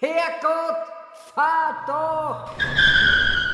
Herrgott, fahr doch!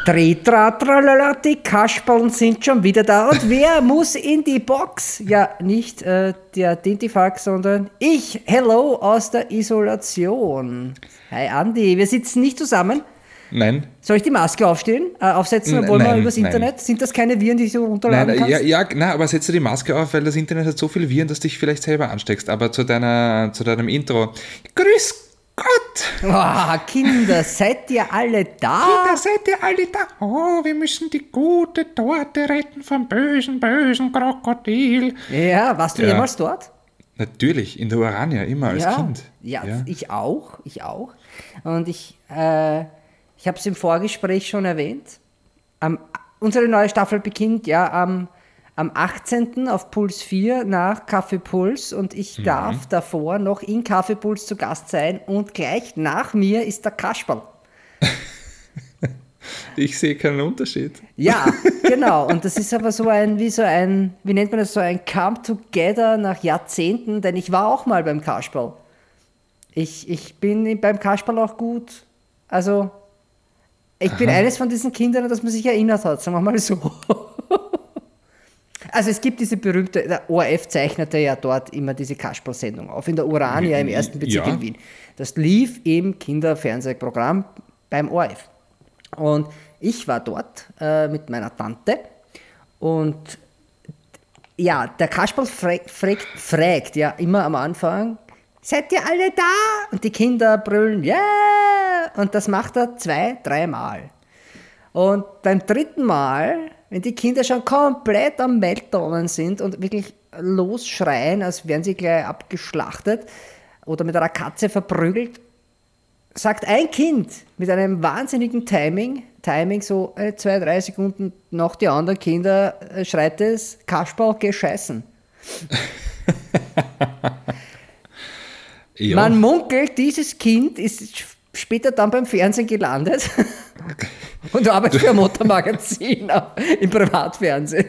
Tritra, tralala, die Kasperln sind schon wieder da. Und wer muss in die Box? Ja, nicht äh, der Dintifax, sondern ich. Hello aus der Isolation. Hi Andi, wir sitzen nicht zusammen. Nein. Soll ich die Maske aufstehen, äh, aufsetzen, wollen wir übers Internet? Nein. Sind das keine Viren, die du runterladen nein, kannst? Ja, ja, nein, aber setze die Maske auf, weil das Internet hat so viele Viren, dass du dich vielleicht selber ansteckst. Aber zu, deiner, zu deinem Intro. Grüß Gott! Oh, Kinder, seid ihr alle da? Kinder, seid ihr alle da? Oh, wir müssen die gute Torte retten vom bösen, bösen Krokodil. Ja, warst du ja. jemals dort? Natürlich, in der Urania, immer als ja. Kind. Ja, ja, ich auch, ich auch. Und ich, äh, ich habe es im Vorgespräch schon erwähnt. Um, unsere neue Staffel beginnt ja am am 18. auf Puls 4 nach Kaffeepuls und ich mhm. darf davor noch in Kaffeepuls zu Gast sein und gleich nach mir ist der Kasperl. Ich sehe keinen Unterschied. Ja, genau. Und das ist aber so ein, wie so ein, wie nennt man das, so ein Come Together nach Jahrzehnten, denn ich war auch mal beim Kasperl. Ich, ich bin beim Kasperl auch gut. Also, ich Aha. bin eines von diesen Kindern, das man sich erinnert hat, sagen wir mal so. Also es gibt diese berühmte, der ORF zeichnete ja dort immer diese Kasperl-Sendung auf, in der Urania im ersten Bezirk ja. in Wien. Das lief im Kinderfernsehprogramm beim ORF. Und ich war dort äh, mit meiner Tante und ja, der Kasperl fragt, fragt, fragt ja immer am Anfang, seid ihr alle da? Und die Kinder brüllen, ja! Yeah! Und das macht er zwei, dreimal. Und beim dritten Mal wenn die Kinder schon komplett am Meltdownen sind und wirklich losschreien, als wären sie gleich abgeschlachtet oder mit einer Katze verprügelt, sagt ein Kind mit einem wahnsinnigen Timing, Timing so äh, zwei, drei Sekunden nach die anderen Kinder, äh, schreit es, Kasperl, geh scheißen. Man munkelt, dieses Kind ist später dann beim Fernsehen gelandet und arbeitet für ein Motormagazin im Privatfernsehen.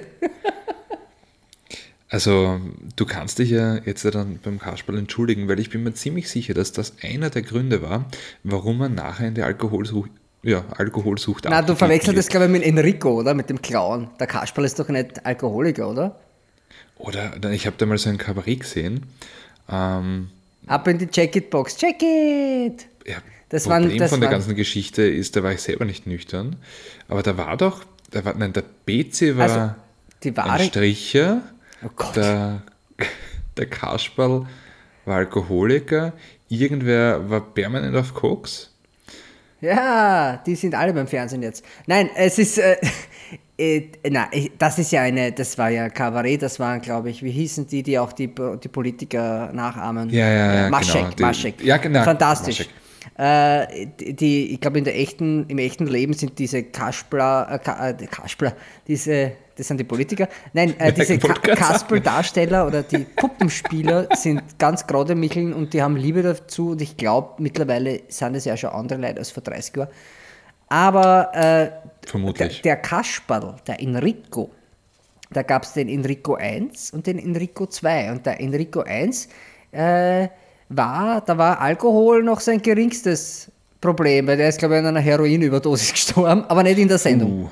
Also, du kannst dich ja jetzt dann beim Kasperl entschuldigen, weil ich bin mir ziemlich sicher, dass das einer der Gründe war, warum man nachher in die Alkoholsucht, ja, Alkoholsucht Na, du verwechselst das, glaube ich, mit Enrico, oder? Mit dem Clown. Der Kasperl ist doch nicht Alkoholiker, oder? Oder, ich habe da mal so ein Kabarett gesehen. Ähm, Ab in die Jacket-Box. Check it! Ja, das Problem waren, das von der ganzen Geschichte ist, da war ich selber nicht nüchtern, aber da war doch, da war, nein, der BC war also, die wahre, ein Stricher, oh der, der Kasperl war Alkoholiker, irgendwer war permanent auf Koks. Ja, die sind alle beim Fernsehen jetzt. Nein, es ist, äh, na, das ist ja eine, das war ja Kabarett, das waren, glaube ich, wie hießen die, die auch die, die Politiker nachahmen? Ja, ja, ja. Maschek, genau, die, Maschek. Ja, genau. Fantastisch. Maschek. Äh, die, ich glaube, in der echten, im echten Leben sind diese Kaspler, äh, äh Kaspler, diese, das sind die Politiker, nein, äh, diese Ka Kasperl-Darsteller oder die Puppenspieler sind ganz gerade Micheln und die haben Liebe dazu und ich glaube, mittlerweile sind es ja schon andere Leute als vor 30 Jahren. Aber äh, Vermutlich. Der, der Kasperl, der Enrico, da gab es den Enrico 1 und den Enrico 2 und der Enrico 1 äh, war, da war Alkohol noch sein geringstes Problem, weil der ist, glaube ich, an einer Heroinüberdosis gestorben, aber nicht in der Sendung. Uh.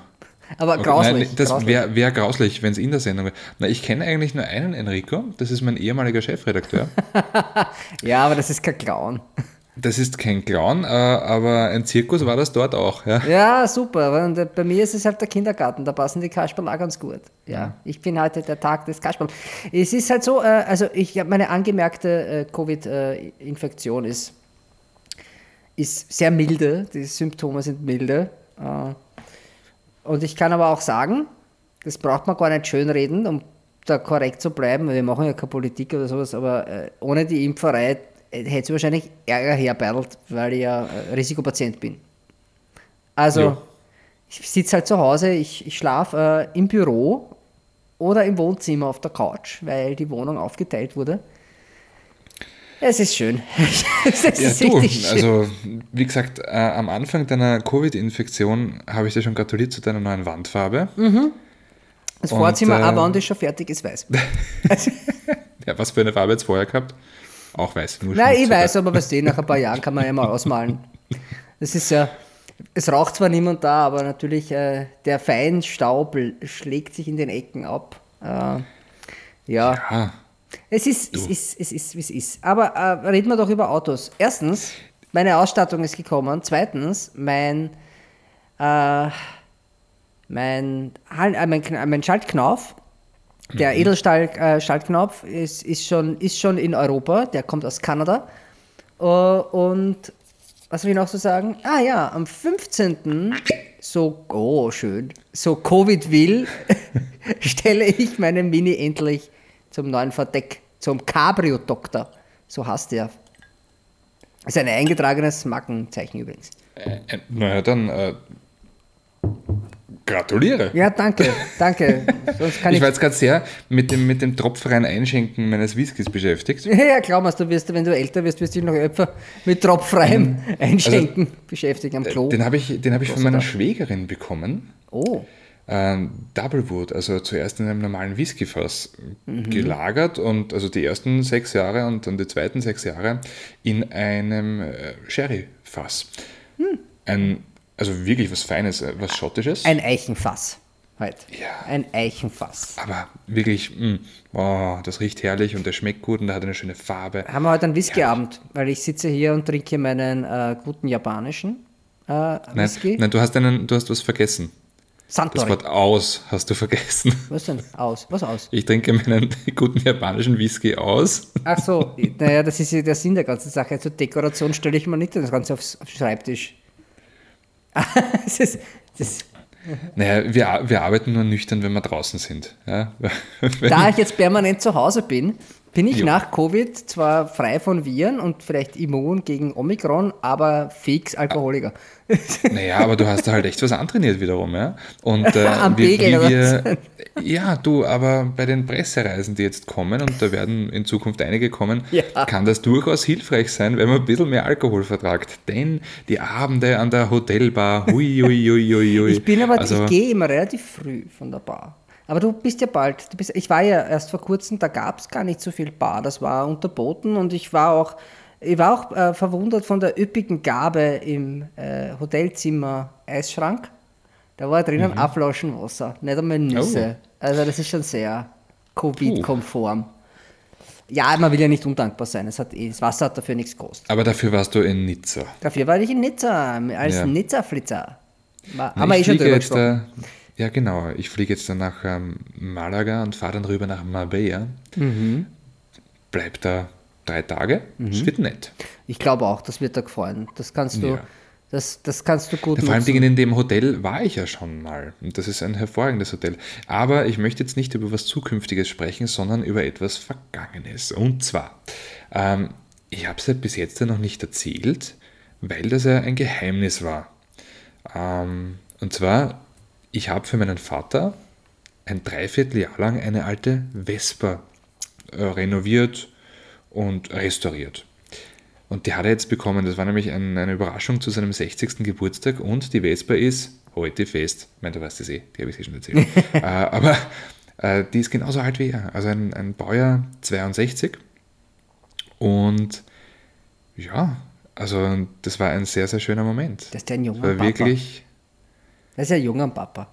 Aber okay, grauslich. Nein, das wäre wär grauslich, wenn es in der Sendung wäre. Na, ich kenne eigentlich nur einen Enrico, das ist mein ehemaliger Chefredakteur. ja, aber das ist kein Clown. Das ist kein Clown, äh, aber ein Zirkus war das dort auch. Ja, ja super. Und äh, bei mir ist es halt der Kindergarten, da passen die Kasperl auch ganz gut. Ja, ich bin heute der Tag des Kasperl. Es ist halt so, äh, also ich habe meine angemerkte Covid-Infektion ist, ist sehr milde, die Symptome sind milde. Und ich kann aber auch sagen, das braucht man gar nicht schönreden, um da korrekt zu bleiben. Wir machen ja keine Politik oder sowas, aber ohne die Impferei hätte es wahrscheinlich Ärger herbeidelt, weil ich ja Risikopatient bin. Also, ja. ich sitze halt zu Hause, ich, ich schlafe äh, im Büro oder im Wohnzimmer auf der Couch, weil die Wohnung aufgeteilt wurde. Es ist schön. es ist ja, du, schön. also wie gesagt, äh, am Anfang deiner Covid-Infektion habe ich dir schon gratuliert zu deiner neuen Wandfarbe. Mhm. Das Vorzimmer, äh, aber und ist schon fertig, ist weiß. ja, was für eine Farbe jetzt vorher gehabt? Auch weiß. Nur Nein, ich weiß, aber was nach ein paar Jahren kann man ja mal ausmalen. Das ist ja, es raucht zwar niemand da, aber natürlich äh, der Feinstaub schlägt sich in den Ecken ab. Äh, ja. ja. Es ist, es ist, es ist, wie es ist. Aber äh, reden wir doch über Autos. Erstens, meine Ausstattung ist gekommen. Zweitens, mein, äh, mein, äh, mein, mein Schaltknauf, der mhm. Edelstahl-Schaltknopf, äh, ist, ist, schon, ist schon in Europa. Der kommt aus Kanada. Uh, und was will ich noch so sagen? Ah ja, am 15. so, oh schön, so Covid will, stelle ich meinen Mini endlich zum neuen Verdeck, zum Cabrio-Doktor. So heißt der. Das ist ein eingetragenes Markenzeichen übrigens. Äh, äh, naja, dann äh, gratuliere. Ja, danke, danke. ich, ich war jetzt gerade sehr mit dem, mit dem tropfreien Einschenken meines Whiskys beschäftigt. Ja, glaub mir, du wirst, wenn du älter wirst, wirst du dich noch öfter mit tropfreiem mhm. Einschenken also, beschäftigen am Klo. Den habe ich, hab ich von meiner Schwägerin bekommen. Oh ähm, Doublewood, also zuerst in einem normalen Whiskyfass mhm. gelagert und also die ersten sechs Jahre und dann die zweiten sechs Jahre in einem äh, Sherryfass. Mhm. Ein, also wirklich was Feines, äh, was Schottisches. Ein Eichenfass. Halt. Ja. Ein Eichenfass. Aber wirklich, mh, mm, oh, das riecht herrlich und der schmeckt gut und der hat eine schöne Farbe. Haben wir heute einen Whiskyabend, weil ich sitze hier und trinke meinen äh, guten japanischen äh, Whisky. Nein, nein, du hast einen, du hast was vergessen. Santori. Das Wort aus hast du vergessen. Was denn? Aus? Was aus? Ich trinke meinen guten japanischen Whisky aus. Ach so, naja, das ist ja der Sinn der ganzen Sache. Zur Dekoration stelle ich mal nicht das Ganze aufs, aufs Schreibtisch. das ist, das naja, wir, wir arbeiten nur nüchtern, wenn wir draußen sind. Ja? da ich jetzt permanent zu Hause bin, bin ich jo. nach Covid zwar frei von Viren und vielleicht immun gegen Omikron, aber fix Alkoholiker. Naja, aber du hast da halt echt was antrainiert wiederum, ja. Und äh, Am wie, Pegel, wie wir, ja, du, aber bei den Pressereisen, die jetzt kommen, und da werden in Zukunft einige kommen, ja. kann das durchaus hilfreich sein, wenn man ein bisschen mehr Alkohol vertragt. Denn die Abende an der Hotelbar, hui, hui, hui, hui, hui. Ich bin aber, also, ich gehe immer relativ früh von der Bar. Aber du bist ja bald, du bist, ich war ja erst vor kurzem, da gab es gar nicht so viel Bar, das war unterboten und ich war auch ich war auch äh, verwundert von der üppigen Gabe im äh, Hotelzimmer Eisschrank. Da war drinnen mhm. Abflaschenwasser, nicht einmal Nüsse. Oh. Also das ist schon sehr Covid-konform. Ja, man will ja nicht undankbar sein. Es hat, eh, das Wasser hat dafür nichts gekostet. Aber dafür warst du in Nizza. Dafür war ich in Nizza, als ja. Nizza-Flitzer. Haben wir eh schon drüber gesprochen. Da, ja, genau. Ich fliege jetzt dann nach ähm, Malaga und fahre dann rüber nach Marbella. Mhm. Bleib da drei Tage. Mhm. Das wird nett. Ich glaube auch, das wird dir gefallen. Das kannst du. Ja. Das, das kannst du gut ja, Vor allem in dem Hotel war ich ja schon mal. Und das ist ein hervorragendes Hotel. Aber ich möchte jetzt nicht über was Zukünftiges sprechen, sondern über etwas Vergangenes. Und zwar, ähm, ich habe es ja bis jetzt ja noch nicht erzählt, weil das ja ein Geheimnis war. Ähm, und zwar, ich habe für meinen Vater ein Dreivierteljahr lang eine alte Vespa äh, renoviert, und restauriert. Und die hat er jetzt bekommen. Das war nämlich ein, eine Überraschung zu seinem 60. Geburtstag und die Vespa ist heute fest. Ich meine, du weißt das eh, die habe ich dir schon erzählt. äh, aber äh, die ist genauso alt wie er. Also ein, ein Baujahr 62. Und ja, also das war ein sehr, sehr schöner Moment. Das ist ja ein junger war Papa. Wirklich, das ist ja ein junger Papa.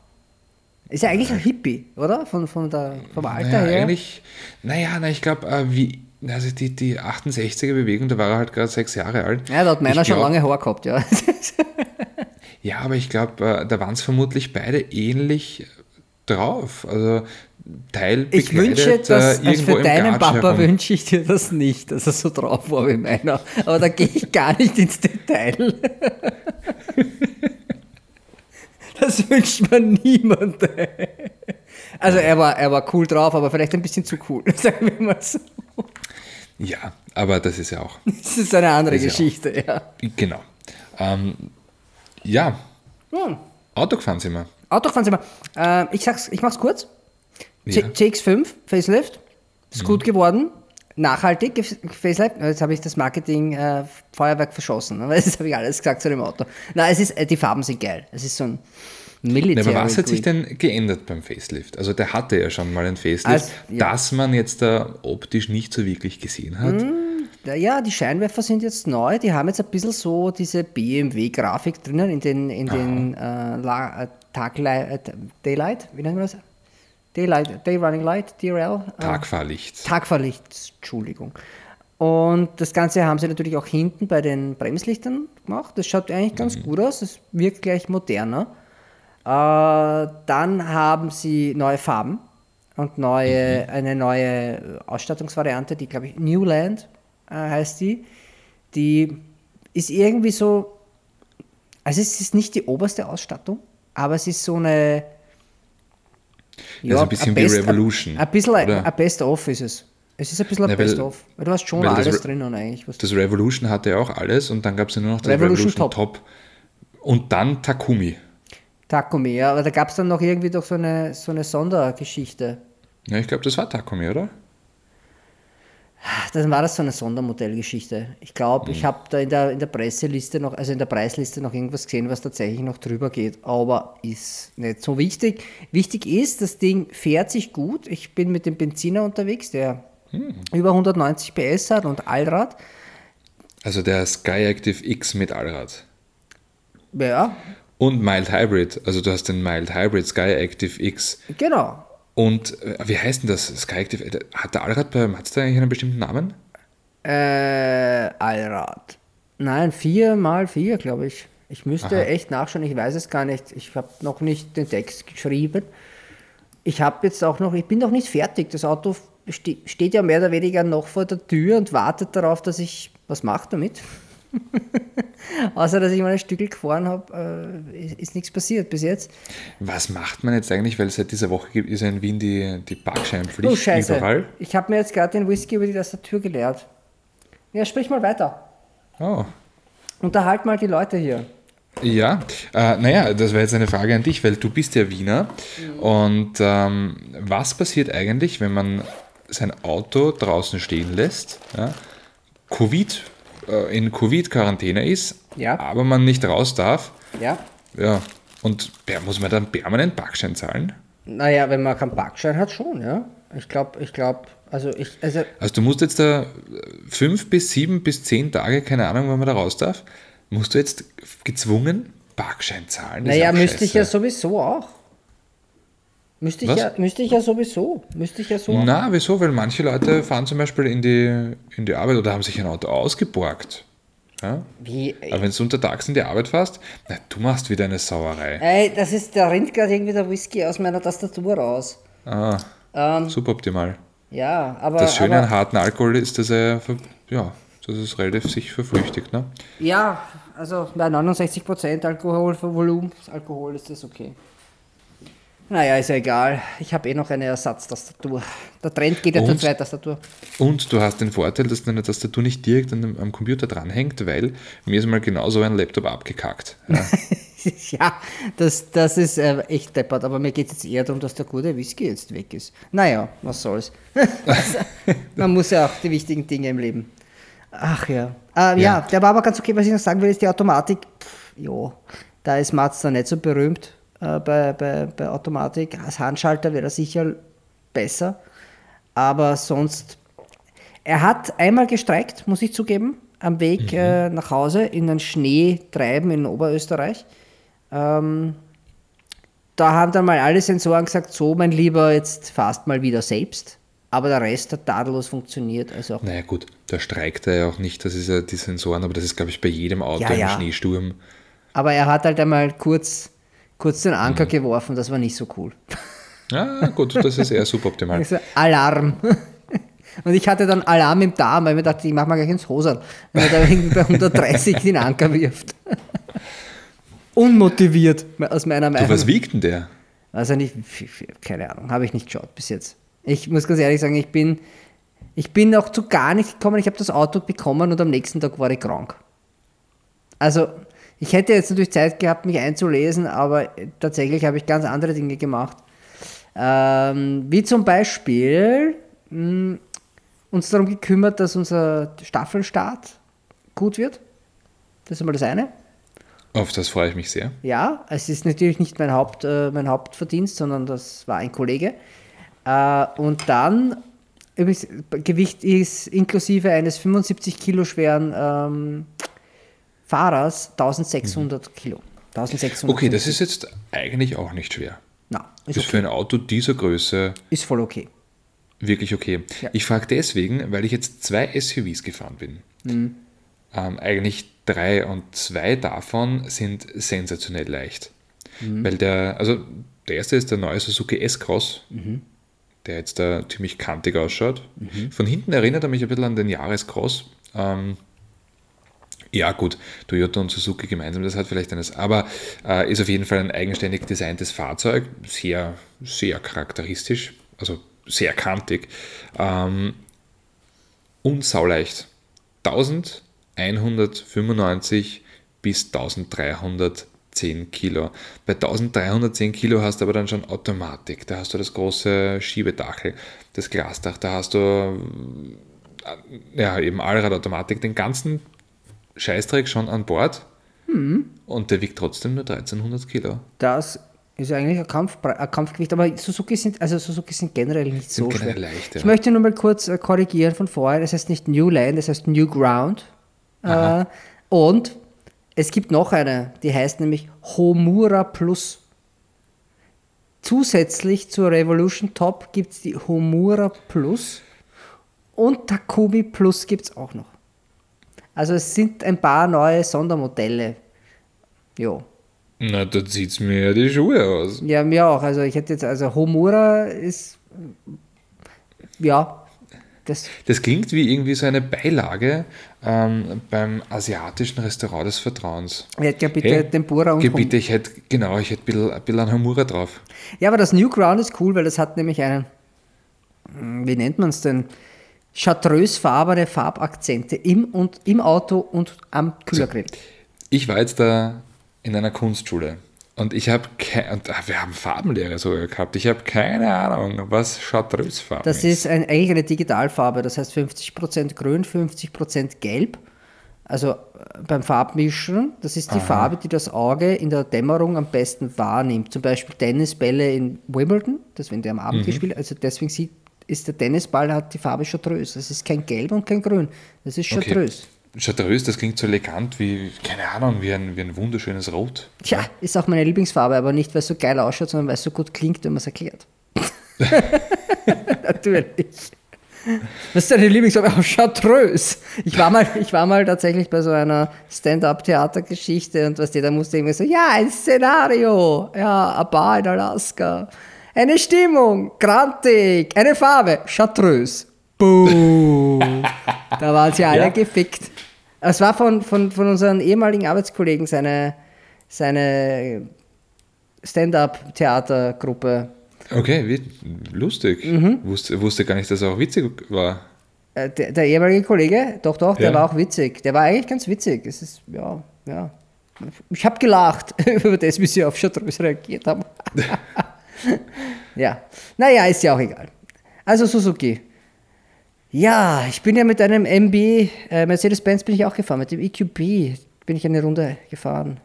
Ist ja eigentlich ein Hippie, oder? Von, von der, vom Alter naja, her. Eigentlich, naja, na, ich glaube, äh, wie also die, die 68er-Bewegung, da war er halt gerade sechs Jahre alt. Ja, da hat meiner schon lange Haar gehabt, ja. ja, aber ich glaube, äh, da waren es vermutlich beide ähnlich drauf. Also Teil Ich wünsche, dass äh, also für deinen Papa wünsche ich dir das nicht, dass er so drauf war wie meiner. Aber da gehe ich gar nicht ins Detail. das wünscht man niemandem. Also er war, er war cool drauf, aber vielleicht ein bisschen zu cool, sagen wir mal so. Ja, aber das ist ja auch. Das ist eine andere Geschichte, ja, ja. Genau. Ähm, ja. Hm. Autogefahren sind wir. Autogefahren sind wir. Äh, ich sag's, ich mach's kurz. Ja. CX5 Facelift ist mhm. gut geworden. nachhaltig, Facelight. Jetzt habe ich das Marketing-Feuerwerk äh, verschossen. Aber das habe ich alles gesagt zu dem Auto. Nein, es ist, äh, die Farben sind geil. Es ist so ein Military. aber was hat sich denn geändert beim Facelift? Also der hatte ja schon mal ein Facelift, also, ja. das man jetzt da optisch nicht so wirklich gesehen hat. Mm, ja, die Scheinwerfer sind jetzt neu. Die haben jetzt ein bisschen so diese BMW-Grafik drinnen in den, in den äh, äh Taglight, äh, Daylight, wie nennt man das? Daylight, Day Running Light, DRL. Äh, Tagfahrlicht. Tagfahrlicht, Entschuldigung. Und das Ganze haben sie natürlich auch hinten bei den Bremslichtern gemacht. Das schaut eigentlich ganz mhm. gut aus. Es wirkt gleich moderner. Äh, dann haben sie neue Farben und neue, mhm. eine neue Ausstattungsvariante, die glaube ich Newland äh, heißt die. Die ist irgendwie so, also es ist nicht die oberste Ausstattung, aber es ist so eine. Ja, also ein bisschen wie Revolution. Ein, bisschen ein, Best-of ist es. Es ist ein bisschen ein ja, Best-of. Du hast schon alles drinnen eigentlich. das Revolution hatte ja auch alles und dann gab es ja nur noch das Revolution, Revolution Top. Top. Und dann Takumi. Takumi, ja, aber da gab es dann noch irgendwie doch so eine, so eine Sondergeschichte. Ja, ich glaube, das war Takumi, oder? Dann war das so eine Sondermodellgeschichte. Ich glaube, mhm. ich habe da in der, in der Presseliste noch, also in der Preisliste noch irgendwas gesehen, was tatsächlich noch drüber geht, aber ist nicht so wichtig. Wichtig ist, das Ding fährt sich gut. Ich bin mit dem Benziner unterwegs, der mhm. über 190 PS hat und Allrad. Also der Sky Active X mit Allrad. Ja. Und Mild Hybrid. Also du hast den Mild Hybrid Sky Active X. Genau. Und äh, wie heißt denn das? Sky Active? Äh, hat der Allrad bei Mazda eigentlich einen bestimmten Namen? Äh, Allrad. Nein, 4 mal 4, glaube ich. Ich müsste Aha. echt nachschauen, ich weiß es gar nicht. Ich habe noch nicht den Text geschrieben. Ich habe jetzt auch noch, ich bin noch nicht fertig. Das Auto ste steht ja mehr oder weniger noch vor der Tür und wartet darauf, dass ich was mache damit. Außer, dass ich mal ein Stückel gefahren habe, äh, ist, ist, nichts passiert bis jetzt. Was macht man jetzt eigentlich, weil seit dieser Woche ist ja in Wien die, die Parkscheinpflicht oh, Scheiße. überall? Ich habe mir jetzt gerade den Whisky über die Tastatur geleert. Ja, sprich mal weiter. Oh. Unterhalt mal die Leute hier. Ja, äh, naja, das wäre jetzt eine Frage an dich, weil du bist ja Wiener. Mhm. Und ähm, was passiert eigentlich, wenn man sein Auto draußen stehen lässt? Ja? Covid äh, in Covid-Quarantäne ist, ja. aber man nicht raus darf. Ja. Ja. Und muss man dann permanent Parkschein zahlen? Naja, wenn man keinen Parkschein hat, schon, ja. Ich glaube, ich glaube, also ich. Also, also du musst jetzt da fünf bis sieben bis zehn Tage, keine Ahnung, wann man da raus darf, musst du jetzt gezwungen Parkschein zahlen? Naja, müsste ich ja sowieso auch. Müsste ich, ja, müsste ich ja sowieso. Müsste ich ja so. Na, wieso? Weil manche Leute fahren zum Beispiel in die, in die Arbeit oder haben sich ein Auto ausgeborgt. Ja? Wie? Aber wenn du untertags in die Arbeit fährst, na, du machst wieder eine Sauerei. Ey, das ist, da rinnt gerade irgendwie der Whisky aus meiner Tastatur raus. Ah, ähm, suboptimal. Ja, aber. Das Schöne aber, an harten Alkohol ist, dass er, ja, dass es relativ sich verflüchtigt, ne? Ja, also bei 69% Alkoholvolumen, Alkohol ist das okay. Naja, ist ja egal. Ich habe eh noch eine Ersatztastatur. Der Trend geht ja und, zur Zweitastatur. Und du hast den Vorteil, dass deine Tastatur nicht direkt am, am Computer dranhängt, weil mir ist mal genauso ein Laptop abgekackt. Ja, ja das, das ist äh, echt deppert, aber mir geht es jetzt eher darum, dass der gute Whisky jetzt weg ist. Naja, was soll's. Man muss ja auch die wichtigen Dinge im Leben. Ach ja. Äh, ja. ja. der war aber ganz okay. Was ich noch sagen will, ist die Automatik. Jo, da ist Mazda nicht so berühmt äh, bei, bei, bei Automatik. Als Handschalter wäre er sicher besser. Aber sonst, er hat einmal gestreikt, muss ich zugeben, am Weg mhm. äh, nach Hause in den Schneetreiben in Oberösterreich. Ähm, da haben dann mal alle Sensoren gesagt, so mein Lieber, jetzt fast mal wieder selbst. Aber der Rest hat tadellos funktioniert. Also naja gut, da streikt er ja auch nicht, das ist ja die Sensoren, aber das ist, glaube ich, bei jedem Auto ja, im ja. Schneesturm. Aber er hat halt einmal kurz kurz den Anker mhm. geworfen, das war nicht so cool. Ja, gut, das ist eher suboptimal. Also Alarm. Und ich hatte dann Alarm im Darm, weil ich mir dachte, ich mach mal gleich ins Hosel, wenn er da irgendwie bei 130 den Anker wirft. Unmotiviert, aus meiner Meinung. Du, was wiegt denn der? Also nicht, keine Ahnung, habe ich nicht geschaut bis jetzt. Ich muss ganz ehrlich sagen, ich bin, ich bin noch zu gar nicht gekommen. Ich habe das Auto bekommen und am nächsten Tag war ich krank. Also ich hätte jetzt natürlich Zeit gehabt, mich einzulesen, aber tatsächlich habe ich ganz andere Dinge gemacht. Ähm, wie zum Beispiel mh, hm, uns darum gekümmert, dass unser Staffelstart gut wird. Das ist einmal das eine. Auf das freue ich mich sehr. Ja, es ist natürlich nicht mein, Haupt, äh, mein Hauptverdienst, sondern das war ein Kollege. Äh, und dann, übrigens, Gewicht ist inklusive eines 75 Kilo schweren ähm, Fahrers 1600 mhm. Kilo. 1600 okay, das ist jetzt eigentlich auch nicht schwer. Na, ist, ist okay. für ein Auto dieser Größe. Ist voll okay. Wirklich okay. Ja. Ich frage deswegen, weil ich jetzt zwei SUVs gefahren bin. Mhm. Ähm, eigentlich drei und zwei davon sind sensationell leicht. Mhm. Weil der, also der erste ist der neue Suzuki S-Cross, mhm. der jetzt da ziemlich kantig ausschaut. Mhm. Von hinten erinnert er mich ein bisschen an den Jahrescross. Ähm, ja, gut, Toyota und Suzuki gemeinsam, das hat vielleicht eines, aber äh, ist auf jeden Fall ein eigenständig designtes Fahrzeug, sehr, sehr charakteristisch, also sehr kantig ähm, und sauleicht. 1195 bis 1310 Kilo. Bei 1310 Kilo hast du aber dann schon Automatik, da hast du das große Schiebedachel, das Glasdach, da hast du äh, ja, eben Allradautomatik, den ganzen Scheißdreck schon an Bord hm. und der wiegt trotzdem nur 1300 Kilo. Das ist eigentlich ein, Kampf, ein Kampfgewicht, aber Suzuki sind, also Suzuki sind generell nicht sind so schwer. Leicht, ja. Ich möchte nur mal kurz äh, korrigieren von vorher. Das heißt nicht New Land, das heißt New Ground. Äh, und es gibt noch eine, die heißt nämlich Homura Plus. Zusätzlich zur Revolution Top gibt es die Homura Plus und Takumi Plus gibt es auch noch. Also es sind ein paar neue Sondermodelle. Jo. Na, da zieht es mir ja die Schuhe aus. Ja, mir auch. Also ich hätte jetzt, also Homura ist, ja. Das, das klingt wie irgendwie so eine Beilage ähm, beim asiatischen Restaurant des Vertrauens. Ich hätte ja bitte hey, Tempura und bitte, ich hätte, genau, ich hätte ein bisschen, ein bisschen Homura drauf. Ja, aber das New Ground ist cool, weil das hat nämlich einen, hm, wie nennt man es denn? Chartreusfarbene Farbakzente im, und, im Auto und am Kühlergrill. Also, ich war jetzt da in einer Kunstschule und ich habe und ah, wir haben Farbenlehre sogar gehabt. Ich habe keine Ahnung, was Chartreusfarbe ist. Das ist ein, eigentlich eine Digitalfarbe, das heißt 50% grün, 50% gelb. Also äh, beim Farbmischen, das ist die Aha. Farbe, die das Auge in der Dämmerung am besten wahrnimmt. Zum Beispiel Tennisbälle in Wimbledon, das wenn der am Abend mhm. gespielt, also deswegen sieht ist der Tennisball hat die Farbe Chartreuse. Das ist kein Gelb und kein Grün. Das ist Chartreuse. Okay. Chartreuse, das klingt so elegant wie, keine Ahnung, wie ein, wie ein wunderschönes Rot. Tja, ist auch meine Lieblingsfarbe, aber nicht, weil es so geil ausschaut, sondern weil es so gut klingt, wenn man es erklärt. Natürlich. Was ist deine Lieblingsfarbe? Oh, Chartreuse. Ich war, mal, ich war mal tatsächlich bei so einer Stand-up-Theatergeschichte und was die, da musste irgendwie so, ja, ein Szenario, ja, ein Bar in Alaska. Eine Stimmung, grantig. Eine Farbe, chartreuse. Boom. da waren sie alle ja. gefickt. Es war von, von, von unseren ehemaligen Arbeitskollegen seine, seine Stand-up-Theatergruppe. Okay, wie, lustig. Mhm. Wusste, wusste gar nicht, dass er auch witzig war. Äh, der, der, ehemalige Kollege, doch, doch, der ja. war auch witzig. Der war eigentlich ganz witzig. Es ist, ja, ja. Ich habe gelacht über das, wie sie auf Chartreuse reagiert haben. ja, naja, ist ja auch egal. Also Suzuki. Ja, ich bin ja mit einem MB, äh, Mercedes-Benz bin ich auch gefahren, mit dem EQB bin ich eine Runde gefahren.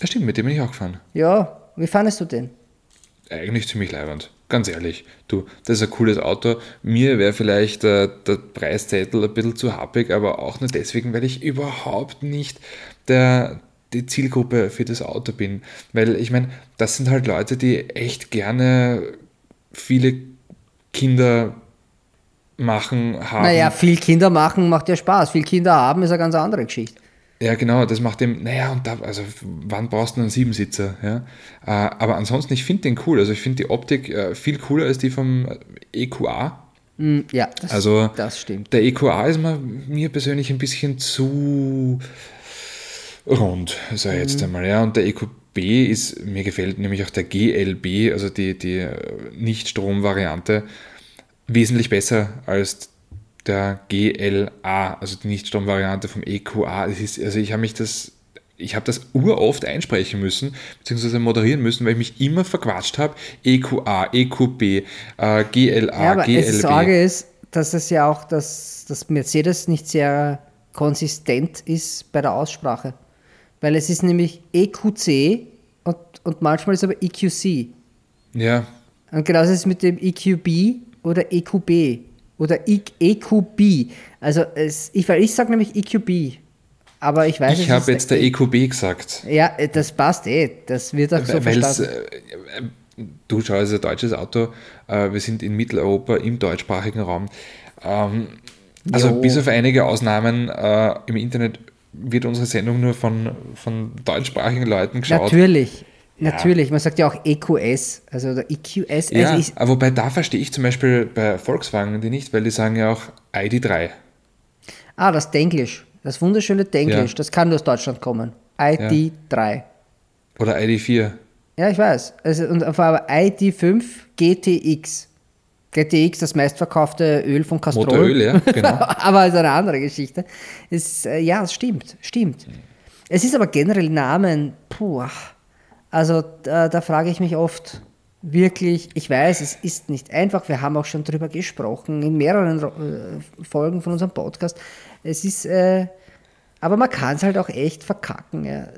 Ja, stimmt, mit dem bin ich auch gefahren. Ja, wie fandest du den? Eigentlich ziemlich leibend, ganz ehrlich. Du, das ist ein cooles Auto. Mir wäre vielleicht äh, der Preiszettel ein bisschen zu happig, aber auch nur deswegen, weil ich überhaupt nicht der, die Zielgruppe für das Auto bin. Weil ich meine, das sind halt Leute, die echt gerne viele Kinder machen, haben. Naja, viel Kinder machen macht ja Spaß. Viel Kinder haben ist eine ganz andere Geschichte. Ja, genau, das macht dem, naja, und da, also wann brauchst du einen Siebensitzer? Ja? Äh, aber ansonsten, ich finde den cool. Also ich finde die Optik äh, viel cooler als die vom EQA. Mm, ja, das, also, das stimmt. Der EQA ist mir persönlich ein bisschen zu rund, sag ich jetzt mhm. einmal. Ja. Und der EQB ist, mir gefällt nämlich auch der GLB, also die, die Nicht-Strom-Variante, wesentlich besser als der GLA, also die Nicht-Strom-Variante vom EQA. Ist, also ich habe mich das ich habe das uroft einsprechen müssen, beziehungsweise moderieren müssen, weil ich mich immer verquatscht habe. EQA, EQB, äh, GLA, ja, aber GLB. Die Sorge ist, dass es ja auch, dass, dass Mercedes nicht sehr konsistent ist bei der Aussprache. Weil es ist nämlich EQC und, und manchmal ist aber EQC. Ja. Und genauso ist es mit dem EQB oder EQB oder EQB. Also es, ich, ich sage nämlich EQB. Aber ich weiß Ich habe jetzt der EQB gesagt. Ja, das passt eh. Das wird auch so verstanden. Äh, du schaust ein deutsches Auto. Äh, wir sind in Mitteleuropa im deutschsprachigen Raum. Ähm, also bis auf einige Ausnahmen äh, im Internet wird unsere Sendung nur von, von deutschsprachigen Leuten geschaut. Natürlich. Ja. Natürlich, man sagt ja auch EQS, also oder EQS. Ja, also aber wobei da verstehe ich zum Beispiel bei Volkswagen die nicht, weil die sagen ja auch ID3. Ah, das Denglisch, das wunderschöne Denglisch, ja. das kann nur aus Deutschland kommen. ID3. Ja. Oder ID4. Ja, ich weiß. Also, und aber ID5 GTX. GTX, das meistverkaufte Öl von Castrol. Motoröl, ja, genau. aber ist eine andere Geschichte. Ist, äh, ja, es stimmt, stimmt. Es ist aber generell Namen, puh. Also da, da frage ich mich oft wirklich, ich weiß, es ist nicht einfach, wir haben auch schon darüber gesprochen in mehreren äh, Folgen von unserem Podcast. Es ist, äh, aber man kann es halt auch echt verkacken. Ja,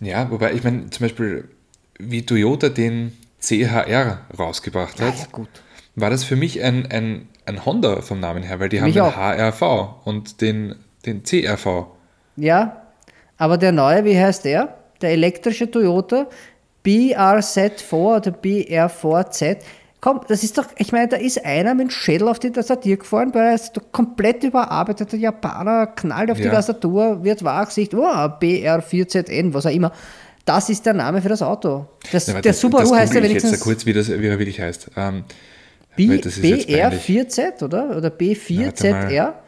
ja wobei ich meine, zum Beispiel, wie Toyota den CHR rausgebracht hat. Ja, ja, gut war das für mich ein, ein, ein Honda vom Namen her, weil die haben den auch. HRV und den, den CRV. Ja, aber der neue, wie heißt der? Der elektrische Toyota BRZ4 oder BR4Z. Komm, das ist doch, ich meine, da ist einer mit dem Schädel auf die Tastatur gefahren, weil er ist komplett überarbeiteter Japaner, knallt auf ja. die Tastatur, wird wach, sieht, oh, BR4ZN, was auch immer. Das ist der Name für das Auto. Das, ja, der das, Subaru das heißt ja wenigstens. Jetzt kurz, wie, das, wie er wirklich heißt. Ähm, BR4Z, oder? Oder B4ZR? Ja,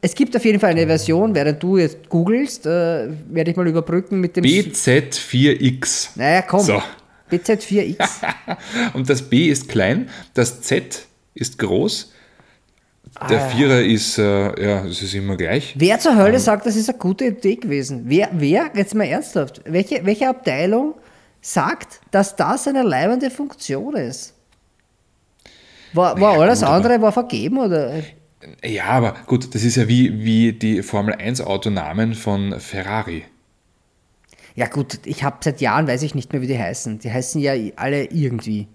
es gibt auf jeden Fall eine Version, während du jetzt googelst, äh, werde ich mal überbrücken mit dem. BZ4X. Naja, komm. So. BZ4X. Und das B ist klein, das Z ist groß. Der ah, Vierer ist, äh, ja, es ist immer gleich. Wer zur Hölle ähm, sagt, das ist eine gute Idee gewesen? Wer, wer, jetzt mal ernsthaft, welche, welche Abteilung sagt, dass das eine leibende Funktion ist? War, war naja, alles gut, andere war vergeben oder? Ja, aber gut, das ist ja wie, wie die Formel 1 Autonamen von Ferrari. Ja gut, ich habe seit Jahren weiß ich nicht mehr, wie die heißen. Die heißen ja alle irgendwie.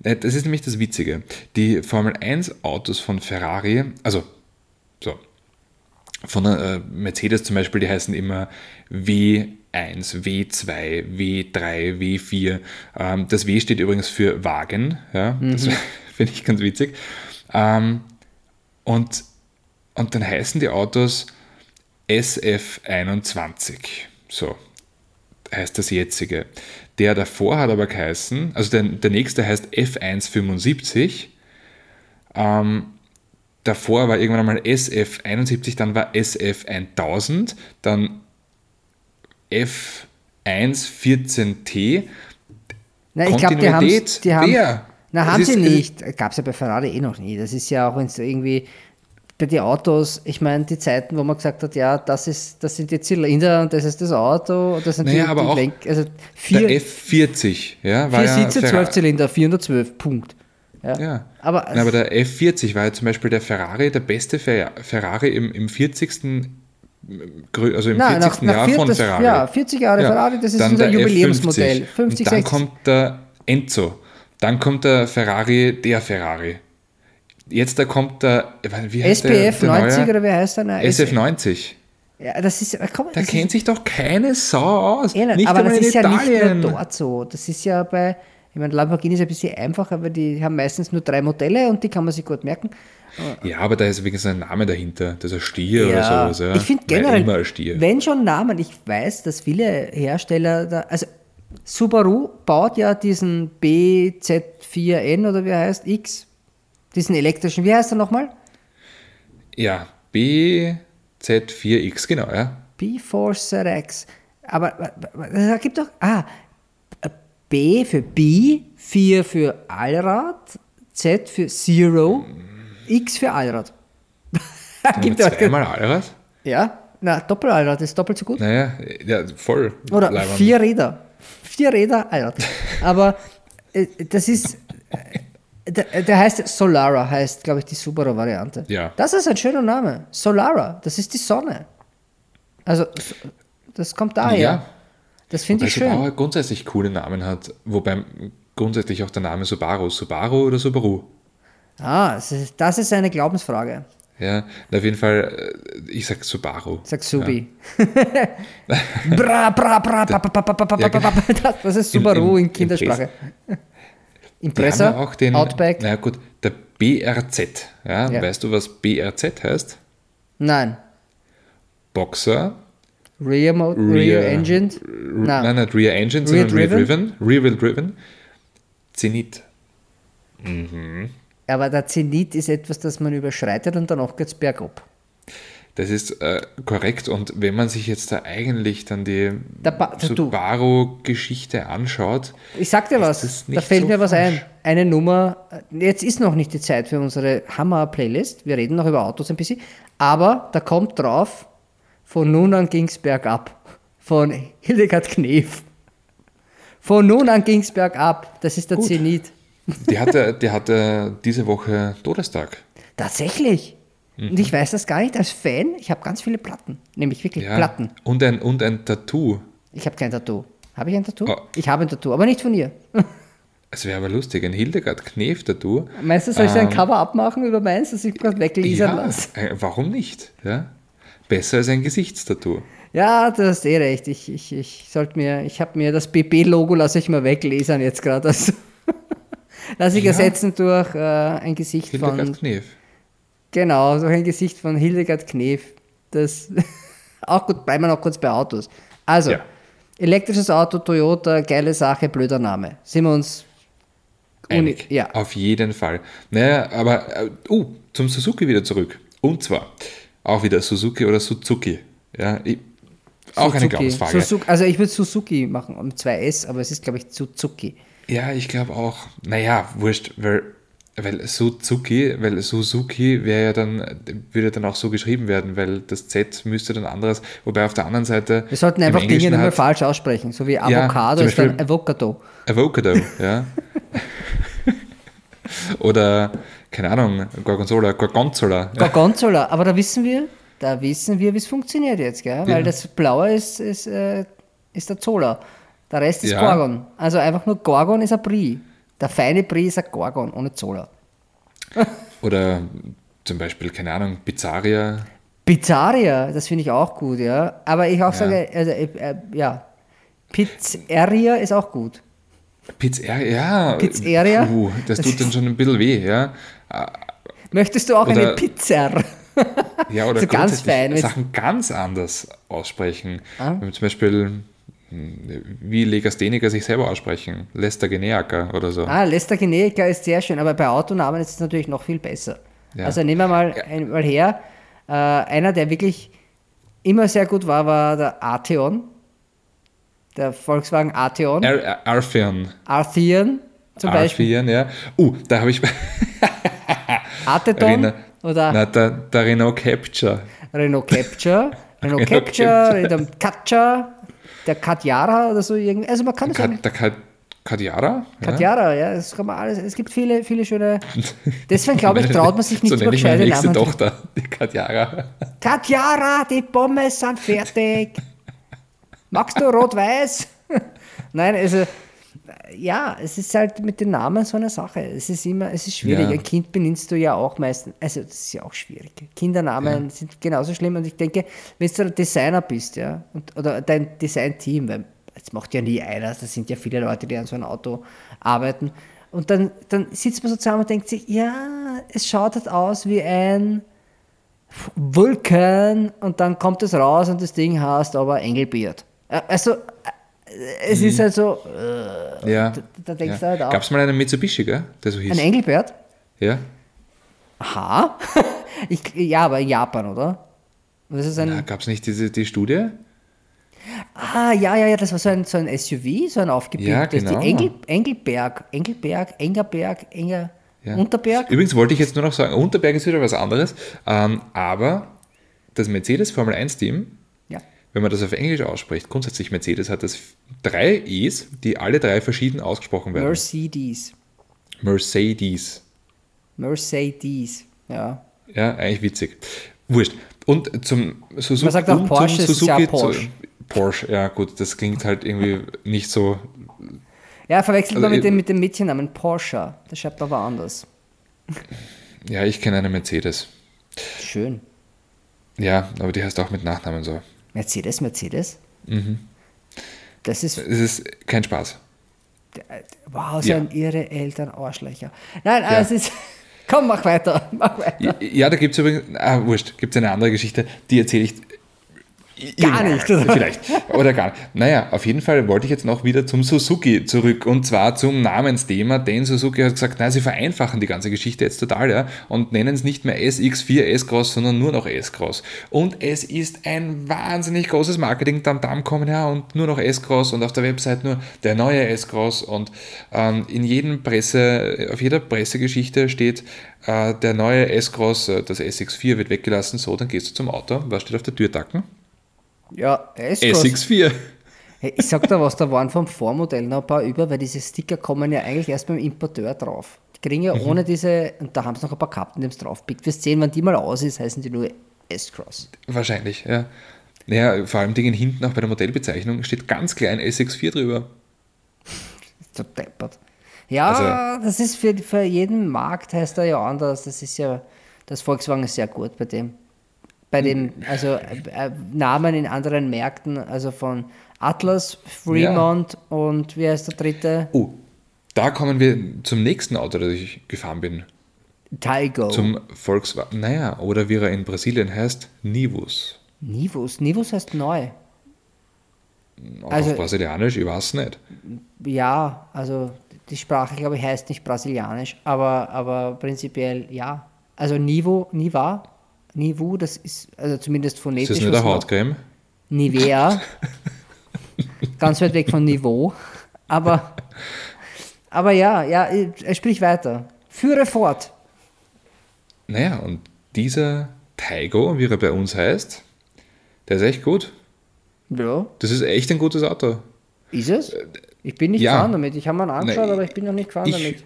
Das ist nämlich das Witzige. Die Formel 1 Autos von Ferrari, also so, von äh, Mercedes zum Beispiel, die heißen immer W1, W2, W3, W4. Ähm, das W steht übrigens für Wagen, ja, mhm. das finde ich ganz witzig. Ähm, und, und dann heißen die Autos SF21, so heißt das jetzige. Der davor hat aber geheißen, also der, der nächste heißt F175. Ähm, davor war irgendwann einmal SF71, dann war SF1000, dann F114T. Na, ich glaube, die haben, die haben, wer? Na, haben sie nicht. Gab es ja bei Ferrari eh noch nie. Das ist ja auch irgendwie bei den Autos, ich meine, die Zeiten, wo man gesagt hat, ja, das, ist, das sind die Zylinder und das ist das Auto, das sind naja, die, aber die auch Lenk, also vier, der F40, ja, war vier ja Sitze, zwölf Zylinder, 412, Punkt. Ja. ja. Aber, Na, aber der F40 war ja zum Beispiel der Ferrari, der beste Ferrari im, im 40. Also im Nein, 40. Nach, Jahr nach von das, Ferrari. Ja, 40 Jahre ja. Ferrari, das ist dann unser Jubiläumsmodell. 50, und dann 60. kommt der Enzo. Dann kommt der Ferrari, der Ferrari. Jetzt da kommt der, wie heißt SPF der, der 90 neue? oder wie heißt der? Nein, SF90. Ja, das ist, komm, da kennt ist, sich doch keine Sau aus. Eh nicht, aber das ist Italien. ja nicht nur dort so. Das ist ja bei, ich meine, Lamborghini ist ein bisschen einfacher, weil die haben meistens nur drei Modelle und die kann man sich gut merken. Ja, aber da ist wenigstens ein Name dahinter. Das ist ein Stier ja, oder sowas. Ja. Ich finde generell, wenn schon Namen, ich weiß, dass viele Hersteller da, also Subaru baut ja diesen BZ4N oder wie er heißt, X, diesen elektrischen, wie heißt er nochmal? Ja, BZ4X, genau, ja. B4ZX. Aber es gibt doch, ah, B für B, 4 für Allrad, Z für Zero, X für Allrad. Gibt es zweimal Allrad? Ja, na, Doppelallrad ist doppelt so gut. Naja, ja, voll. Oder Leiband. vier Räder. Vier Räder Allrad. Aber äh, das ist, Der, der, heißt Solara, heißt, glaube ich, die Subaru-Variante. Ja. Das ist ein schöner Name. Solara, das ist die Sonne. Also, das kommt daher. Ja. Das finde ich schön. Subaru grundsätzlich coole Namen hat, wobei grundsätzlich auch der Name Subaru. Subaru oder Subaru? Ah, das ist eine Glaubensfrage. Ja, auf jeden Fall, äh, ich sag Subaru. Sag Subi. bra, bra, bra, ba, ba, ba, ba, ja, genau. Das ist Subaru in, in, in Kindersprache. Impressor, auch den, Outback. Na gut, der BRZ. Ja, ja, Weißt du, was BRZ heißt? Nein. Boxer. Rear, Rear, Rear Engine? Nein. nein, nicht Rear Engine, sondern Rear Driven. Rear Wheel Driven. Zenit. Mhm. Aber der Zenit ist etwas, das man überschreitet und danach geht es bergab. Das ist äh, korrekt und wenn man sich jetzt da eigentlich dann die Subaru-Geschichte anschaut. Ich sag dir was, da fällt so mir was ein. Eine Nummer, jetzt ist noch nicht die Zeit für unsere Hammer-Playlist, wir reden noch über Autos ein bisschen, aber da kommt drauf, von nun an ging es bergab. Von Hildegard Knef. Von nun an ging es bergab. Das ist der Gut. Zenit. Die hatte, die hatte diese Woche Todestag. Tatsächlich. Mhm. Und ich weiß das gar nicht als Fan. Ich habe ganz viele Platten. Nämlich wirklich ja, Platten. Und ein, und ein Tattoo. Ich habe kein Tattoo. Habe ich ein Tattoo? Oh. Ich habe ein Tattoo, aber nicht von ihr. Es wäre aber lustig, ein Hildegard Knef-Tattoo. Meinst du, soll ich ähm, ein Cover abmachen über meins, das ich gerade weglasern ja, lasse? Äh, warum nicht? Ja? Besser als ein Gesichtstattoo. Ja, du hast eh recht. Ich, ich, ich sollte mir, ich habe mir das BB-Logo lasse ich mal weglesen jetzt gerade. Also lasse ich ja. ersetzen durch äh, ein Gesicht Hildegard von. Knef. Genau, durch ein Gesicht von Hildegard Knef. Das auch gut, bleiben wir noch kurz bei Autos. Also, ja. elektrisches Auto, Toyota, geile Sache, blöder Name. Sind wir uns einig? Ja. Auf jeden Fall. Naja, aber, uh, zum Suzuki wieder zurück. Und zwar auch wieder Suzuki oder Suzuki. Ja, ich, auch eine Glaubensfrage. Suzuki, also ich würde Suzuki machen um 2S, aber es ist, glaube ich, Suzuki. Ja, ich glaube auch. Naja, wurscht, weil, weil Suzuki, weil Suzuki wäre ja dann, würde dann auch so geschrieben werden, weil das Z müsste dann anderes, wobei auf der anderen Seite. Wir sollten einfach Dinge nicht mehr falsch aussprechen, so wie Avocado ja, ist dann Avocado. Avocado, ja. Oder, keine Ahnung, Gorgonzola, Gorgonzola. Gorgonzola, aber da wissen wir, da wissen wir, wie es funktioniert jetzt, gell? weil ja. das Blaue ist, ist, äh, ist der Zola. Der Rest ist ja. Gorgon. Also einfach nur Gorgon ist ein Brie. Der feine Brie ist ein Gorgon, ohne Zola. Oder zum Beispiel, keine Ahnung, Pizzaria. Pizzaria, das finde ich auch gut, ja. Aber ich auch ja. sage, also, äh, äh, ja, Pizzeria ist auch gut. Pizzeria, ja. Pizzeria. Puh, das, das tut dann schon ein bisschen weh, ja. Möchtest du auch oder, eine Pizza? ja, oder so ganz fein, Sachen ganz anders aussprechen. Ah? Wenn zum Beispiel wie Legastheniker sich selber aussprechen. Lester Geneaker oder so. Ah, Lester Geneaker ist sehr schön, aber bei Autonamen ist es natürlich noch viel besser. Ja. Also nehmen wir mal, ja. ein, mal her, äh, einer, der wirklich immer sehr gut war, war der Arteon. Der Volkswagen Arteon. Ar Artheon. Artheon zum Beispiel. Artheon, ja. Uh, da habe ich... Arteton Rena, oder... Na, der, der Renault Capture. Renault Capture. Renault, Renault Capture, Renault Capture, der Katjara oder so irgendwie. Also man kann es Der Kat Katjara? Katjara, ja, das kann man alles. Es gibt viele, viele schöne. Deswegen glaube ich, traut man sich nicht so über gescheite Namen. nächste Tochter, die Katjara. Katjara, die Pommes sind fertig. Magst du rot-weiß? Nein, also ja, es ist halt mit den Namen so eine Sache. Es ist immer, es ist schwierig. Ja. Ein Kind benennst du ja auch meistens, also das ist ja auch schwierig. Kindernamen ja. sind genauso schlimm und ich denke, wenn du ein Designer bist, ja, und, oder dein Design-Team, weil das macht ja nie einer, das sind ja viele Leute, die an so einem Auto arbeiten. Und dann, dann sitzt man so zusammen und denkt sich, ja, es schaut halt aus wie ein Vulkan und dann kommt es raus und das Ding heißt aber Engelbeard. Also es mhm. ist halt so. Äh, ja. Da, da denkst ja. du halt auch. Gab es mal einen Mitsubishi, gell? Der so hieß. Ein Engelbert? Ja. Aha. ich, ja, aber in Japan, oder? Gab es nicht diese, die Studie? Ah, ja, ja, ja, das war so ein, so ein SUV, so ein aufgepimptes. Ja, genau. Die Engel, Engelberg, Engelberg, Engerberg, Enger, ja. Unterberg. Übrigens wollte ich jetzt nur noch sagen, Unterberg ist wieder was anderes, ähm, aber das Mercedes Formel 1 Team wenn man das auf Englisch ausspricht, grundsätzlich Mercedes hat das drei E's, die alle drei verschieden ausgesprochen werden. Mercedes. Mercedes. Mercedes, ja. Ja, eigentlich witzig. Wurscht. Und zum Suzuki. Man sagt auch Porsche, zum Suzuki, ist ja Porsche. Porsche, ja gut, das klingt halt irgendwie nicht so. Ja, verwechselt also, man mit dem, mit dem Mädchennamen Porsche. Das schreibt aber anders. Ja, ich kenne eine Mercedes. Schön. Ja, aber die heißt auch mit Nachnamen so. Mercedes, Mercedes? Mhm. Das ist. Es ist kein Spaß. Wow, so ja. ihre Eltern Arschlöcher. Nein, ja. es ist. Komm, mach weiter, mach weiter. Ja, da gibt es übrigens, ah, wurscht, gibt es eine andere Geschichte, die erzähle ich Gar nicht. Oder? Vielleicht. Oder gar nicht. Naja, auf jeden Fall wollte ich jetzt noch wieder zum Suzuki zurück und zwar zum Namensthema, denn Suzuki hat gesagt, nein, sie vereinfachen die ganze Geschichte jetzt total, ja, und nennen es nicht mehr SX4 S-Cross, sondern nur noch S-Cross. Und es ist ein wahnsinnig großes Marketing, tam tam kommen ja und nur noch S-Cross und auf der Website nur der neue S-Cross und ähm, in jedem Presse, auf jeder Pressegeschichte steht, äh, der neue S-Cross, äh, das SX4 wird weggelassen, so, dann gehst du zum Auto, was steht auf der Türtacken? Ja, SX4. Hey, ich sag da was, da waren vom Vormodell noch ein paar über, weil diese Sticker kommen ja eigentlich erst beim Importeur drauf. Die kriegen ja mhm. ohne diese, und da haben sie noch ein paar Karten, die es draufpickt. Wirst sehen, wenn die mal aus ist, heißen die nur S-Cross. Wahrscheinlich, ja. Naja, vor allem Dingen hinten auch bei der Modellbezeichnung steht ganz klein SX4 drüber. so deppert. Ja, also, das ist für, für jeden Markt heißt er ja anders. Das ist ja, das Volkswagen ist sehr gut bei dem bei den also äh, Namen in anderen Märkten, also von Atlas, Fremont ja. und wie heißt der dritte? Oh, da kommen wir zum nächsten Auto, das ich gefahren bin. Taigo. Zum Volkswagen. Naja, oder wie er in Brasilien heißt, Nivus. Nivus? Nivus heißt neu. Auch also, auf Brasilianisch, ich weiß nicht. Ja, also die Sprache, glaube ich, heißt nicht Brasilianisch, aber, aber prinzipiell ja. Also Nivo, Niva Niveau, das ist also zumindest phonetisch. Ist das nicht eine Hautcreme? Nivea. Ganz weit weg von Niveau. Aber, aber ja, ja, sprich weiter. Führe fort. Naja, und dieser Taigo, wie er bei uns heißt, der ist echt gut. Ja. Das ist echt ein gutes Auto. Ist es? Ich bin nicht ja. gefahren damit. Ich habe mal angeschaut, Nein, aber ich bin noch nicht gefahren ich, damit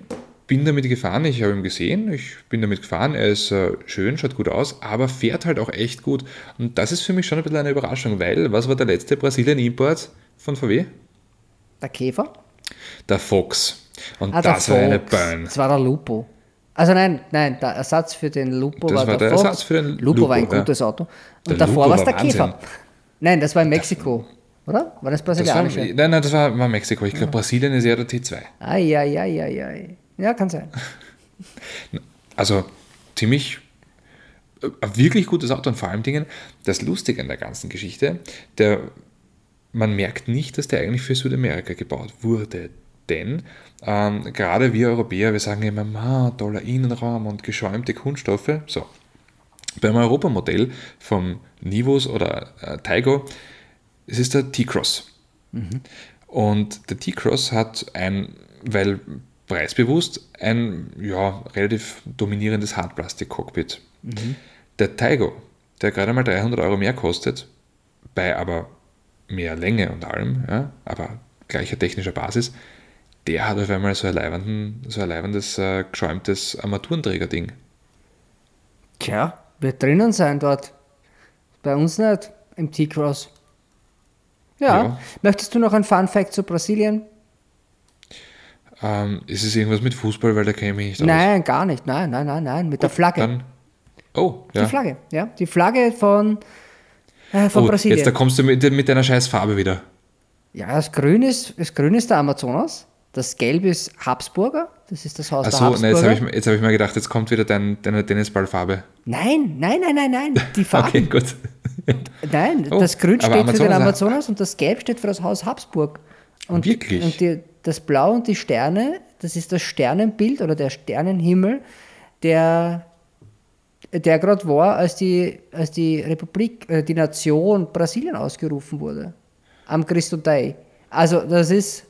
bin damit gefahren, ich habe ihn gesehen, ich bin damit gefahren, er ist äh, schön, schaut gut aus, aber fährt halt auch echt gut. Und das ist für mich schon ein bisschen eine Überraschung, weil was war der letzte Brasilien-Import von VW? Der Käfer? Der Fox. Und ah, das war eine Burn. Das war der Lupo. Also nein, nein, der Ersatz für den Lupo das war, war der, der Ersatz für den Lupo. Lupo war ein gutes ja. Auto. Und der davor war es der Wahnsinn. Käfer. Nein, das war in Mexiko. Oder? War das brasilianische? Das war, nein, nein, das war, war Mexiko. Ich glaube, ja. Brasilien ist ja der T2. Ai, ai, ai, ai, ai. Ja, kann sein. Also ziemlich äh, ein wirklich gutes Auto und vor allem Dingen das Lustige an der ganzen Geschichte, der, man merkt nicht, dass der eigentlich für Südamerika gebaut wurde. Denn ähm, gerade wir Europäer, wir sagen immer, ma, toller Innenraum und geschäumte Kunststoffe. So, beim Europamodell vom Nivus oder äh, Taigo, es ist der T-Cross. Mhm. Und der T-Cross hat ein, weil preisbewusst ein ja, relativ dominierendes Hartplastik-Cockpit. Mhm. Der Taigo, der gerade mal 300 Euro mehr kostet, bei aber mehr Länge und allem, ja, aber gleicher technischer Basis, der hat auf einmal so ein, so ein leibendes, äh, geschäumtes Armaturenträger-Ding. Tja, wird drinnen sein dort. Bei uns nicht, im T-Cross. Ja. ja. Möchtest du noch ein Fun Fact zu Brasilien? Ähm, ist es irgendwas mit Fußball, weil da kenne ich mich nicht aus? Nein, gar nicht. Nein, nein, nein, nein. Mit Gut, der Flagge. Dann, oh, ja. Die Flagge, ja. Die Flagge von, äh, von oh, Brasilien. Jetzt da kommst du mit, mit deiner scheiß Farbe wieder. Ja, das Grün ist, das Grün ist der Amazonas. Das Gelb ist Habsburger. Das ist das Haus Ach so, der Habsburger. Nein, jetzt habe ich, hab ich mir gedacht, jetzt kommt wieder dein, deine Tennisballfarbe. Nein, nein, nein, nein, nein. Die Farbe. okay, gut. nein, oh, das Grün steht für den Amazonas und das Gelb steht für das Haus Habsburg. Und, Wirklich? Und die, das Blau und die Sterne, das ist das Sternenbild oder der Sternenhimmel, der, der gerade war, als die, als die Republik, äh, die Nation Brasilien ausgerufen wurde. Am Christo Day. Also, das ist.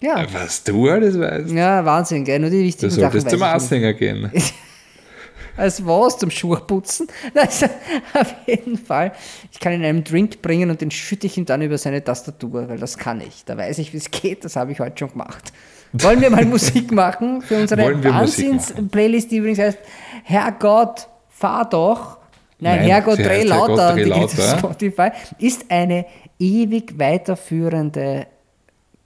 Ja. Was du alles weißt. Ja, Wahnsinn, gell? Nur die wichtigen du solltest zum Assinger gehen. Als was? Zum Schuhputzen? Also, auf jeden Fall. Ich kann ihn einem Drink bringen und den schütte ich ihm dann über seine Tastatur, weil das kann ich. Da weiß ich, wie es geht. Das habe ich heute schon gemacht. Wollen wir mal Musik machen für unsere Wahnsinns-Playlist, die übrigens heißt Herrgott, fahr doch. Nein, Nein Herrgott, dreh lauter. Herrgott, dreh lauter. Spotify ist eine ewig weiterführende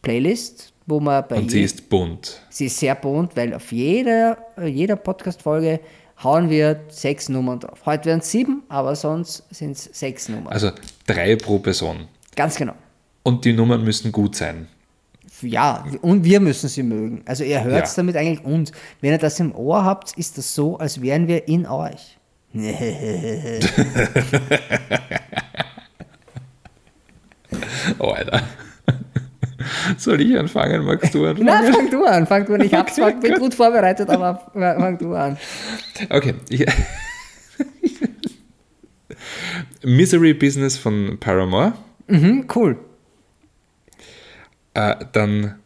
Playlist, wo man bei. Und sie ist bunt. Sie ist sehr bunt, weil auf jeder, jeder Podcast-Folge hauen wir sechs Nummern drauf. Heute werden es sieben, aber sonst sind es sechs Nummern. Also drei pro Person. Ganz genau. Und die Nummern müssen gut sein. Ja, und wir müssen sie mögen. Also ihr hört es ja. damit eigentlich uns. Wenn ihr das im Ohr habt, ist das so, als wären wir in euch. oh, Alter. Soll ich anfangen? Magst du anfangen? Nein, fang du an. Fang du an. Ich hab's, okay, bin gut vorbereitet, aber fang du an. Okay. Misery Business von Paramore. Mhm, cool. Äh, dann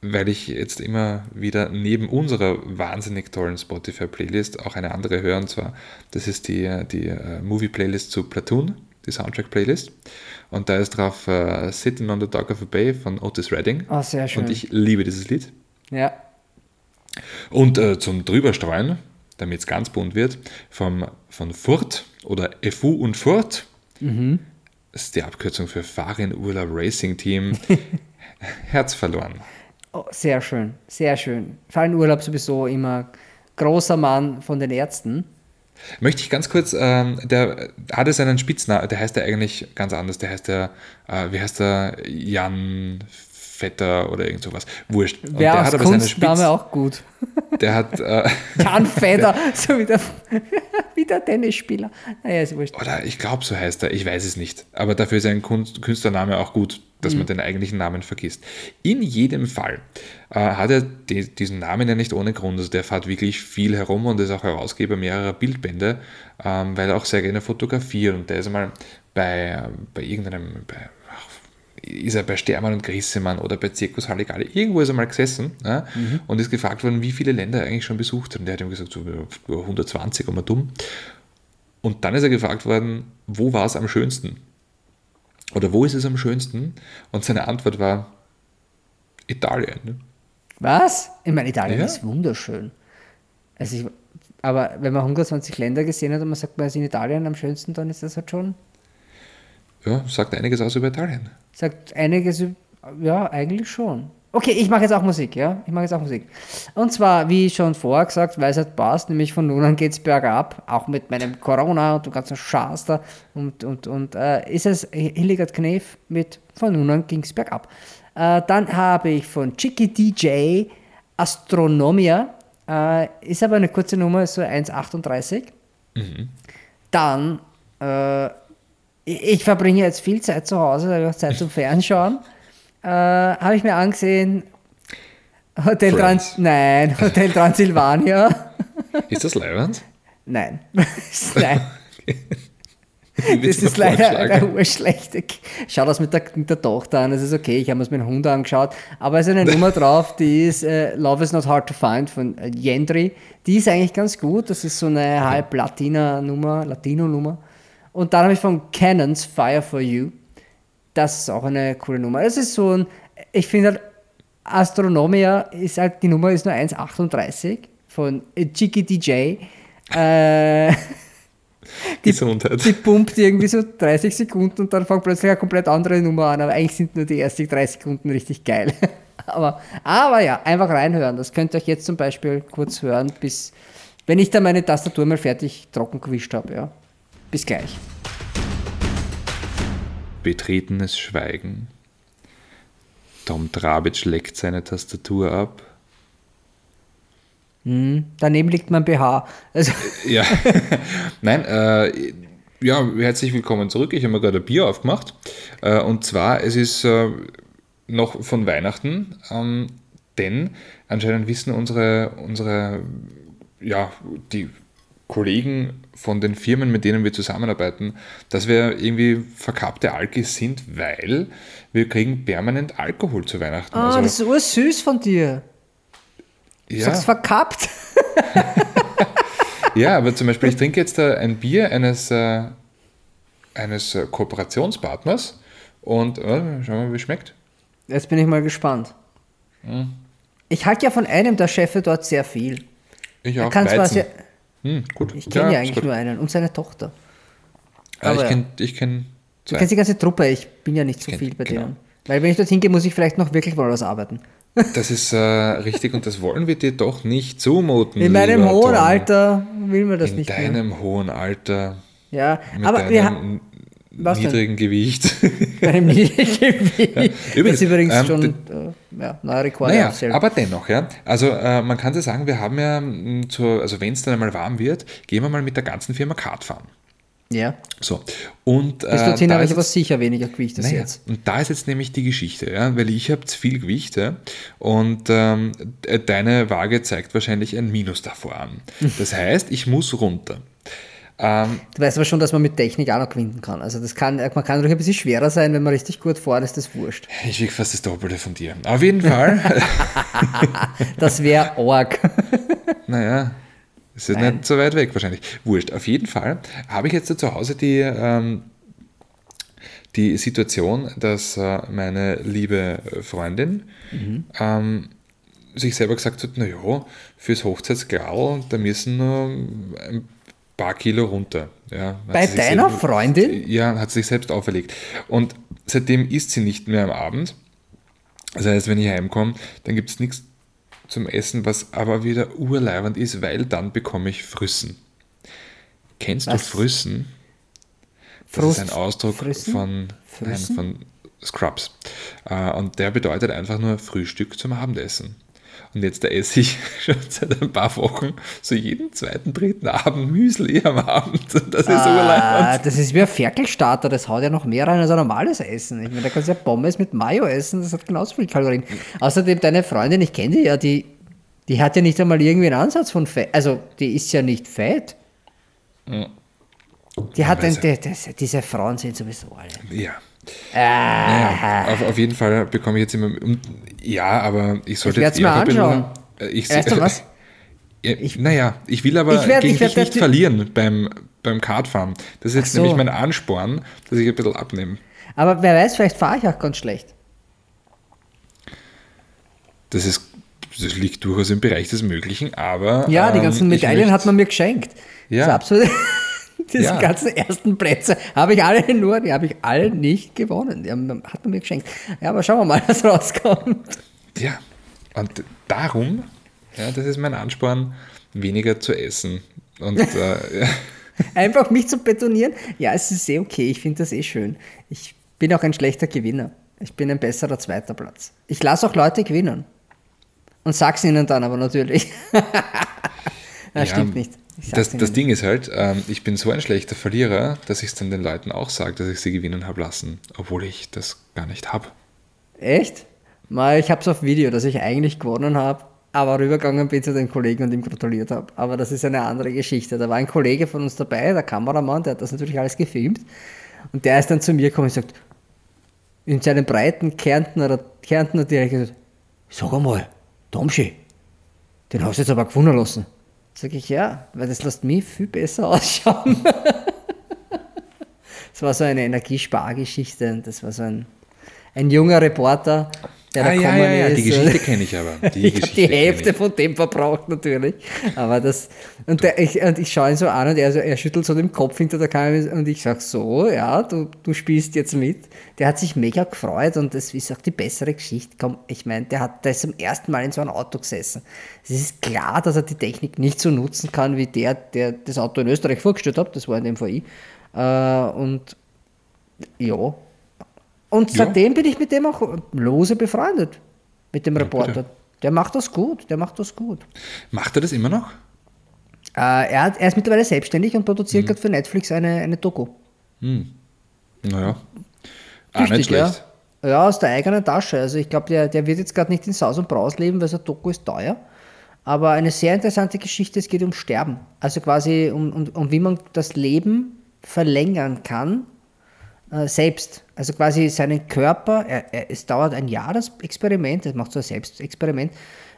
werde ich jetzt immer wieder neben unserer wahnsinnig tollen Spotify-Playlist auch eine andere hören. Und zwar, das ist die, die uh, Movie-Playlist zu Platoon, die Soundtrack-Playlist. Und da ist drauf uh, Sitting on the Dock of a Bay von Otis Redding. Oh, sehr schön. Und ich liebe dieses Lied. Ja. Und uh, zum Drüberstreuen, damit es ganz bunt wird, vom, von Furt oder FU und Furt. Mhm. Das ist die Abkürzung für Fahren Urlaub Racing Team. Herz verloren. Oh, sehr schön, sehr schön. Fallen Urlaub sowieso immer großer Mann von den Ärzten. Möchte ich ganz kurz, ähm, der hat es einen Spitznamen, der heißt ja eigentlich ganz anders, der heißt ja, äh, wie heißt der, Jan Vetter oder irgend sowas. Wurscht. Und der hat aber seinen Spitz, auch gut. Der hat. Äh, Jan Vetter, so wie der, wie der Tennisspieler. Naja, ist wurscht. Oder ich glaube, so heißt er, ich weiß es nicht. Aber dafür ist ein Künstlername auch gut, dass mhm. man den eigentlichen Namen vergisst. In jedem Fall äh, hat er die, diesen Namen ja nicht ohne Grund. Also der fährt wirklich viel herum und ist auch Herausgeber mehrerer Bildbände, ähm, weil er auch sehr gerne fotografiert. Und der ist einmal bei, bei irgendeinem. Bei, ist er bei Stermann und Grissemann oder bei Zirkus Halligalli, irgendwo ist er mal gesessen ja, mhm. und ist gefragt worden, wie viele Länder er eigentlich schon besucht hat. Und der hat ihm gesagt, so 120, aber dumm. Und dann ist er gefragt worden, wo war es am schönsten? Oder wo ist es am schönsten? Und seine Antwort war Italien. Ne? Was? Ich meine, Italien ja. ist wunderschön. Also ich, aber wenn man 120 Länder gesehen hat und man sagt, man ist in Italien am schönsten, dann ist das halt schon. Ja, sagt einiges aus über Italien. Sagt einiges, ja, eigentlich schon. Okay, ich mache jetzt auch Musik, ja? Ich mache jetzt auch Musik. Und zwar, wie schon vorher gesagt, weil es halt passt, nämlich von nun an geht es bergab, auch mit meinem Corona und dem ganzen Schaß da. Und, und, und äh, ist es Hildegard Knef mit von nun an ging es bergab. Äh, dann habe ich von Chicky DJ Astronomia, äh, ist aber eine kurze Nummer, ist so 1,38. Mhm. Dann äh, ich verbringe jetzt viel Zeit zu Hause, habe auch Zeit zum Fernschauen. Äh, habe ich mir angesehen, Hotel Trans Nein, Hotel Transylvania. Ist das Leibwand? Nein. Nein. das ist leider eine urschlechte. Schau das mit der, mit der Tochter an, das ist okay. Ich habe mir das mit dem Hund angeschaut. Aber es ist eine Nummer drauf, die ist uh, Love is Not Hard to Find von uh, Yendri. Die ist eigentlich ganz gut. Das ist so eine halb Latina-Nummer, Latino-Nummer. Und dann habe ich von Canons Fire for You. Das ist auch eine coole Nummer. Es ist so ein, ich finde halt, Astronomia ist halt, die Nummer ist nur 1,38 von Chicky DJ. Äh, die, die pumpt irgendwie so 30 Sekunden und dann fängt plötzlich eine komplett andere Nummer an, aber eigentlich sind nur die ersten 30 Sekunden richtig geil. aber, aber ja, einfach reinhören. Das könnt ihr euch jetzt zum Beispiel kurz hören, bis wenn ich dann meine Tastatur mal fertig trocken gewischt habe. Ja. Bis gleich. Betretenes Schweigen. Tom Trabitsch leckt seine Tastatur ab. Hm, daneben liegt mein BH. Also. Ja, nein, äh, ja, herzlich willkommen zurück. Ich habe mir gerade ein Bier aufgemacht. Äh, und zwar, es ist äh, noch von Weihnachten, ähm, denn anscheinend wissen unsere, unsere ja, die Kollegen von den Firmen, mit denen wir zusammenarbeiten, dass wir irgendwie verkappte Alkis sind, weil wir kriegen permanent Alkohol zu Weihnachten. Ah, also, das ist ursüß von dir. Ja. Du sagst verkappt. ja, aber zum Beispiel, ich trinke jetzt ein Bier eines, äh, eines Kooperationspartners und äh, schauen wir mal, wie es schmeckt. Jetzt bin ich mal gespannt. Hm. Ich halte ja von einem der Chefe dort sehr viel. Ich auch. Er kann sehr, hm, gut. Ich kenne ja, ja eigentlich nur einen und seine Tochter. Ja, ich kenne ich kenn Du kennst die ganze Truppe, ich bin ja nicht so kenn, viel bei genau. denen. Weil wenn ich dorthin gehe, muss ich vielleicht noch wirklich mal was arbeiten. Das ist äh, richtig und das wollen wir dir doch nicht zumuten. In meinem hohen Tom. Alter will man das In nicht mehr. In deinem hohen Alter. Ja, aber wir haben niedrigen denn? Gewicht. Bei einem niedrigen Gewicht. Ja, übrigens, das ist übrigens ähm, schon äh, ja, neuer Rekord. Naja, aber dennoch, ja. Also äh, man kann ja sagen, wir haben ja, zur, also wenn es dann einmal warm wird, gehen wir mal mit der ganzen Firma Kart fahren. Ja. So. Und, Bis dorthin äh, habe ich aber sicher weniger Gewicht als naja, jetzt. Und da ist jetzt nämlich die Geschichte, ja, weil ich habe viel Gewicht ja, und ähm, deine Waage zeigt wahrscheinlich ein Minus davor an. Das heißt, ich muss runter. Ähm, du weißt aber schon, dass man mit Technik auch noch gewinnen kann. Also das kann, man kann natürlich ein bisschen schwerer sein, wenn man richtig gut fährt, ist das wurscht. Ich wiege fast das Doppelte von dir. Auf jeden Fall. das wäre arg. naja, ist ja nicht so weit weg wahrscheinlich. Wurscht. Auf jeden Fall habe ich jetzt zu Hause die, ähm, die Situation, dass äh, meine liebe Freundin mhm. ähm, sich selber gesagt hat, naja, fürs Hochzeitsklau, da müssen nur ein paar Kilo runter. Ja, Bei deiner selbst, Freundin? Ja, hat sich selbst auferlegt. Und seitdem isst sie nicht mehr am Abend. Das heißt, wenn ich heimkomme, dann gibt es nichts zum Essen, was aber wieder urleibend ist, weil dann bekomme ich Früssen. Kennst was? du Früssen? Das Frust, ist ein Ausdruck Früssen? von, nein, von Scrubs. Äh, und der bedeutet einfach nur Frühstück zum Abendessen. Und jetzt esse ich schon seit ein paar Wochen so jeden zweiten, dritten Abend Müsli am Abend. Das ist ah, Das ist wie ein Ferkelstarter, das haut ja noch mehr rein als ein normales Essen. Ich meine, da kannst du ja Pommes mit Mayo essen, das hat genauso viel Kalorien. Außerdem, deine Freundin, ich kenne die ja, die, die hat ja nicht einmal irgendwie einen Ansatz von Fett. Also, die ist ja nicht fett. Ja. Die hat ein, die, das, diese Frauen sind sowieso alle. Ja. Ah. Naja, auf, auf, jeden Fall bekomme ich jetzt immer. Ja, aber ich sollte ich jetzt mal anschauen. Äh, ich, weißt du was? Ja, ich, naja, ich will aber ich werd, gegen ich dich nicht verlieren beim, beim Kartfahren. Das ist jetzt so. nämlich mein Ansporn, dass ich ein bisschen abnehme. Aber wer weiß, vielleicht fahre ich auch ganz schlecht. Das ist das liegt durchaus im Bereich des Möglichen, aber. Ja, die ganzen ähm, Medaillen hat man mir geschenkt. Ja. Das ist absolut. Diese ja. ganzen ersten Plätze habe ich alle nur, die habe ich alle nicht gewonnen. Die haben, hat man mir geschenkt. Ja, aber schauen wir mal, was rauskommt. Ja, und darum, ja, das ist mein Ansporn, weniger zu essen. Und äh, einfach mich zu betonieren. Ja, es ist eh okay. Ich finde das eh schön. Ich bin auch ein schlechter Gewinner. Ich bin ein besserer zweiter Platz. Ich lasse auch Leute gewinnen. Und sag's ihnen dann aber natürlich. das ja, stimmt nicht. Das, das Ding ist halt, ähm, ich bin so ein schlechter Verlierer, dass ich es dann den Leuten auch sage, dass ich sie gewinnen habe lassen, obwohl ich das gar nicht habe. Echt? Mal, ich habe es auf Video, dass ich eigentlich gewonnen habe, aber rübergegangen bin zu den Kollegen und ihm gratuliert habe. Aber das ist eine andere Geschichte. Da war ein Kollege von uns dabei, der Kameramann, der hat das natürlich alles gefilmt. Und der ist dann zu mir gekommen und sagt, in seinem breiten Kärntner, Kärntner Dialekt gesagt, sag einmal, Domschi, den hast du jetzt aber gewonnen lassen. Sag ich, ja, weil das lässt mich viel besser ausschauen. das war so eine Energiespargeschichte und das war so ein, ein junger Reporter, der ah, da ja, ja, ja, ist. die Geschichte kenne ich aber. Die ich habe die Hälfte von dem verbraucht natürlich. Aber das, und, der, ich, und ich schaue ihn so an und er, er schüttelt so den Kopf hinter der Kamera und ich sage so, ja, du, du spielst jetzt mit. Der hat sich mega gefreut und das ist auch die bessere Geschichte. Komm, ich meine, der hat, ist zum ersten Mal in so einem Auto gesessen. Es ist klar, dass er die Technik nicht so nutzen kann wie der, der das Auto in Österreich vorgestellt hat. Das war in dem ich. Äh, und ja, und ja. seitdem bin ich mit dem auch lose befreundet, mit dem Reporter. Ja, der macht das gut, der macht das gut. Macht er das immer noch? Äh, er, hat, er ist mittlerweile selbstständig und produziert mhm. gerade für Netflix eine, eine Doku. Mhm. Naja, auch nicht schlecht. Ja. ja. aus der eigenen Tasche. Also ich glaube, der, der wird jetzt gerade nicht in Saus und Braus leben, weil so ein Doku ist teuer. Aber eine sehr interessante Geschichte, es geht um Sterben. Also quasi um, um, um wie man das Leben verlängern kann äh, selbst. Also quasi seinen Körper, er, er, es dauert ein Jahr das Experiment, er macht so ein Selbstexperiment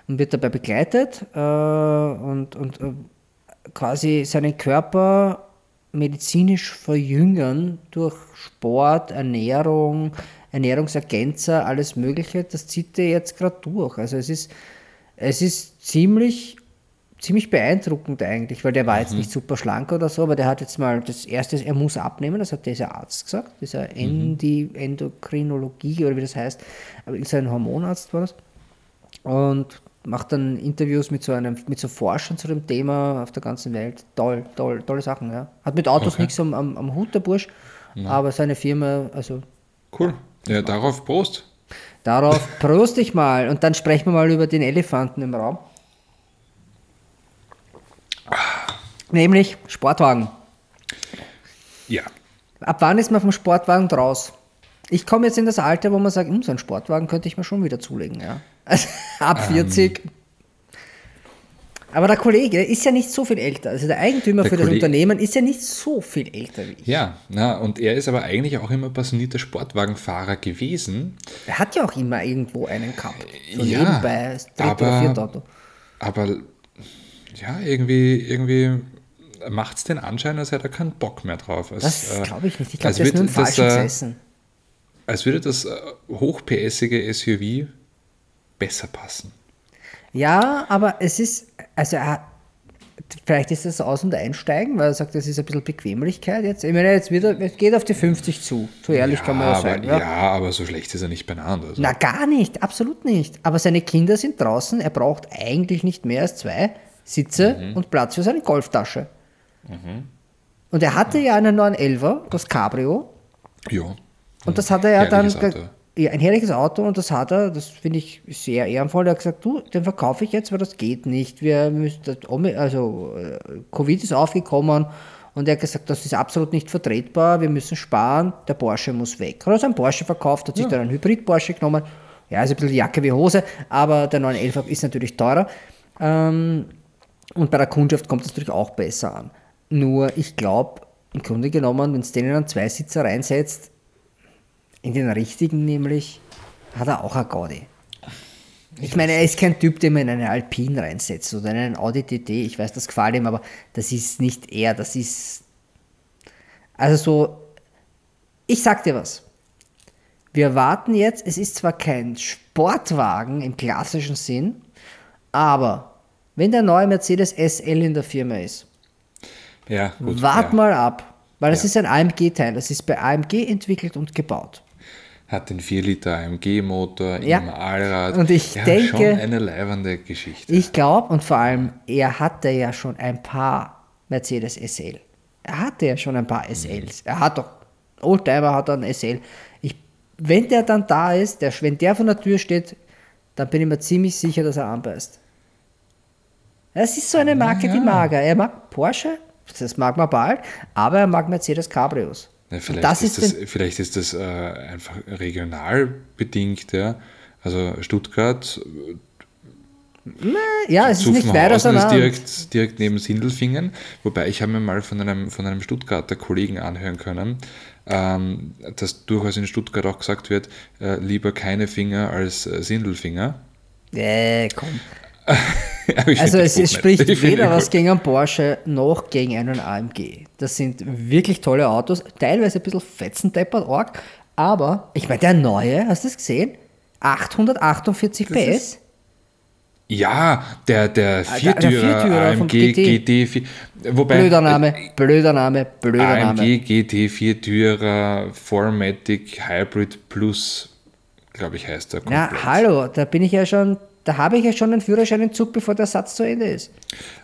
und wird dabei begleitet äh, und, und äh, quasi seinen Körper medizinisch verjüngern durch Sport, Ernährung, Ernährungsergänzer, alles Mögliche, das zieht er jetzt gerade durch. Also es ist, es ist ziemlich, ziemlich beeindruckend eigentlich, weil der war mhm. jetzt nicht super schlank oder so, aber der hat jetzt mal das erste, er muss abnehmen, das hat dieser Arzt gesagt, dieser mhm. Endokrinologie oder wie das heißt, aber ist ein Hormonarzt war das. Und macht dann Interviews mit so einem, mit so Forschern zu dem Thema auf der ganzen Welt. Toll, toll, tolle Sachen, ja. Hat mit Autos okay. nichts am, am, am, Hut, der Bursch, ja. aber seine Firma, also. Cool. Ja, darauf Prost. Darauf prost ich mal und dann sprechen wir mal über den Elefanten im Raum. Nämlich Sportwagen. Ja. Ab wann ist man vom Sportwagen draus? Ich komme jetzt in das Alter, wo man sagt, hm, so einen Sportwagen könnte ich mir schon wieder zulegen. Ja. Also, ab 40. Ähm. Aber der Kollege ist ja nicht so viel älter. Also der Eigentümer der für Kollege, das Unternehmen ist ja nicht so viel älter wie ich. Ja, na, und er ist aber eigentlich auch immer passionierter Sportwagenfahrer gewesen. Er hat ja auch immer irgendwo einen gehabt. So ja, nebenbei, aber, aber ja, irgendwie, irgendwie macht es den Anschein, als hätte er keinen Bock mehr drauf. Als, das glaube ich nicht. Ich glaube, das ist nur ein falsches Essen als würde das äh, hochpässige SUV besser passen. Ja, aber es ist, also er, vielleicht ist das Aus- und Einsteigen, weil er sagt, das ist ein bisschen Bequemlichkeit jetzt. Ich meine, jetzt wieder, es geht auf die 50 zu. So ehrlich ja, kann man ja sein. Ja. ja, aber so schlecht ist er nicht beieinander. Also. Na, gar nicht, absolut nicht. Aber seine Kinder sind draußen, er braucht eigentlich nicht mehr als zwei Sitze mhm. und Platz für seine Golftasche. Mhm. Und er hatte ja einen 911er, das Cabrio. Ja. Und das hat er ja dann. Auto. Ja, ein herrliches Auto und das hat er, das finde ich sehr ehrenvoll. Er hat gesagt, du, den verkaufe ich jetzt, weil das geht nicht. Wir müssen, also äh, Covid ist aufgekommen und er hat gesagt, das ist absolut nicht vertretbar, wir müssen sparen, der Porsche muss weg. Er hat also einen Porsche verkauft, hat sich ja. dann einen Hybrid-Porsche genommen. Ja, ist ein bisschen Jacke wie Hose, aber der 911 ist natürlich teurer. Ähm, und bei der Kundschaft kommt es natürlich auch besser an. Nur ich glaube, im Grunde genommen, wenn es denen einen Zweisitzer reinsetzt, in den richtigen nämlich hat er auch eine Gaudi. Ich meine, er ist kein Typ, den man in eine Alpine reinsetzt oder in einen Audi TT. Ich weiß, das gefällt ihm, aber das ist nicht er. Das ist. Also so. Ich sag dir was. Wir warten jetzt. Es ist zwar kein Sportwagen im klassischen Sinn, aber wenn der neue Mercedes SL in der Firma ist, ja, gut, wart ja. mal ab. Weil das ja. ist ein AMG-Teil. Das ist bei AMG entwickelt und gebaut hat den 4 Liter AMG-Motor ja. im Allrad. Und ich ja, denke, schon eine leibende Geschichte. Ich glaube, und vor allem, er hatte ja schon ein paar Mercedes SL. Er hatte ja schon ein paar SLs. Mhm. Er hat doch, Oldtimer hat einen SL. Ich, wenn der dann da ist, der, wenn der von der Tür steht, dann bin ich mir ziemlich sicher, dass er anbeißt. Es ist so eine Marke, ja. die mag er. Er mag Porsche, das mag man bald, aber er mag Mercedes Cabrios. Ja, vielleicht, das ist das, vielleicht ist das äh, einfach regional bedingt, ja. Also Stuttgart. Ja, es ist nicht weiter ist direkt, direkt neben Sindelfingen, wobei ich habe mir mal von einem, von einem Stuttgarter Kollegen anhören können, ähm, dass durchaus in Stuttgart auch gesagt wird, äh, lieber keine Finger als äh, Sindelfinger. Äh, komm. also es, es spricht weder was gegen einen Porsche noch gegen einen AMG. Das sind wirklich tolle Autos, teilweise ein bisschen fetzendeppert, arg, aber ich meine, der neue, hast du das gesehen? 848 das PS. Ja, der, der Viertürer, der, der Viertürer AMG GT. GT wobei, blöder Name, blöder Name, blöder AMG Name. GT Viertürer 4Matic Hybrid Plus, glaube ich, heißt der. Komplett. Ja, hallo, da bin ich ja schon da habe ich ja schon einen Führerscheinentzug, bevor der Satz zu Ende ist.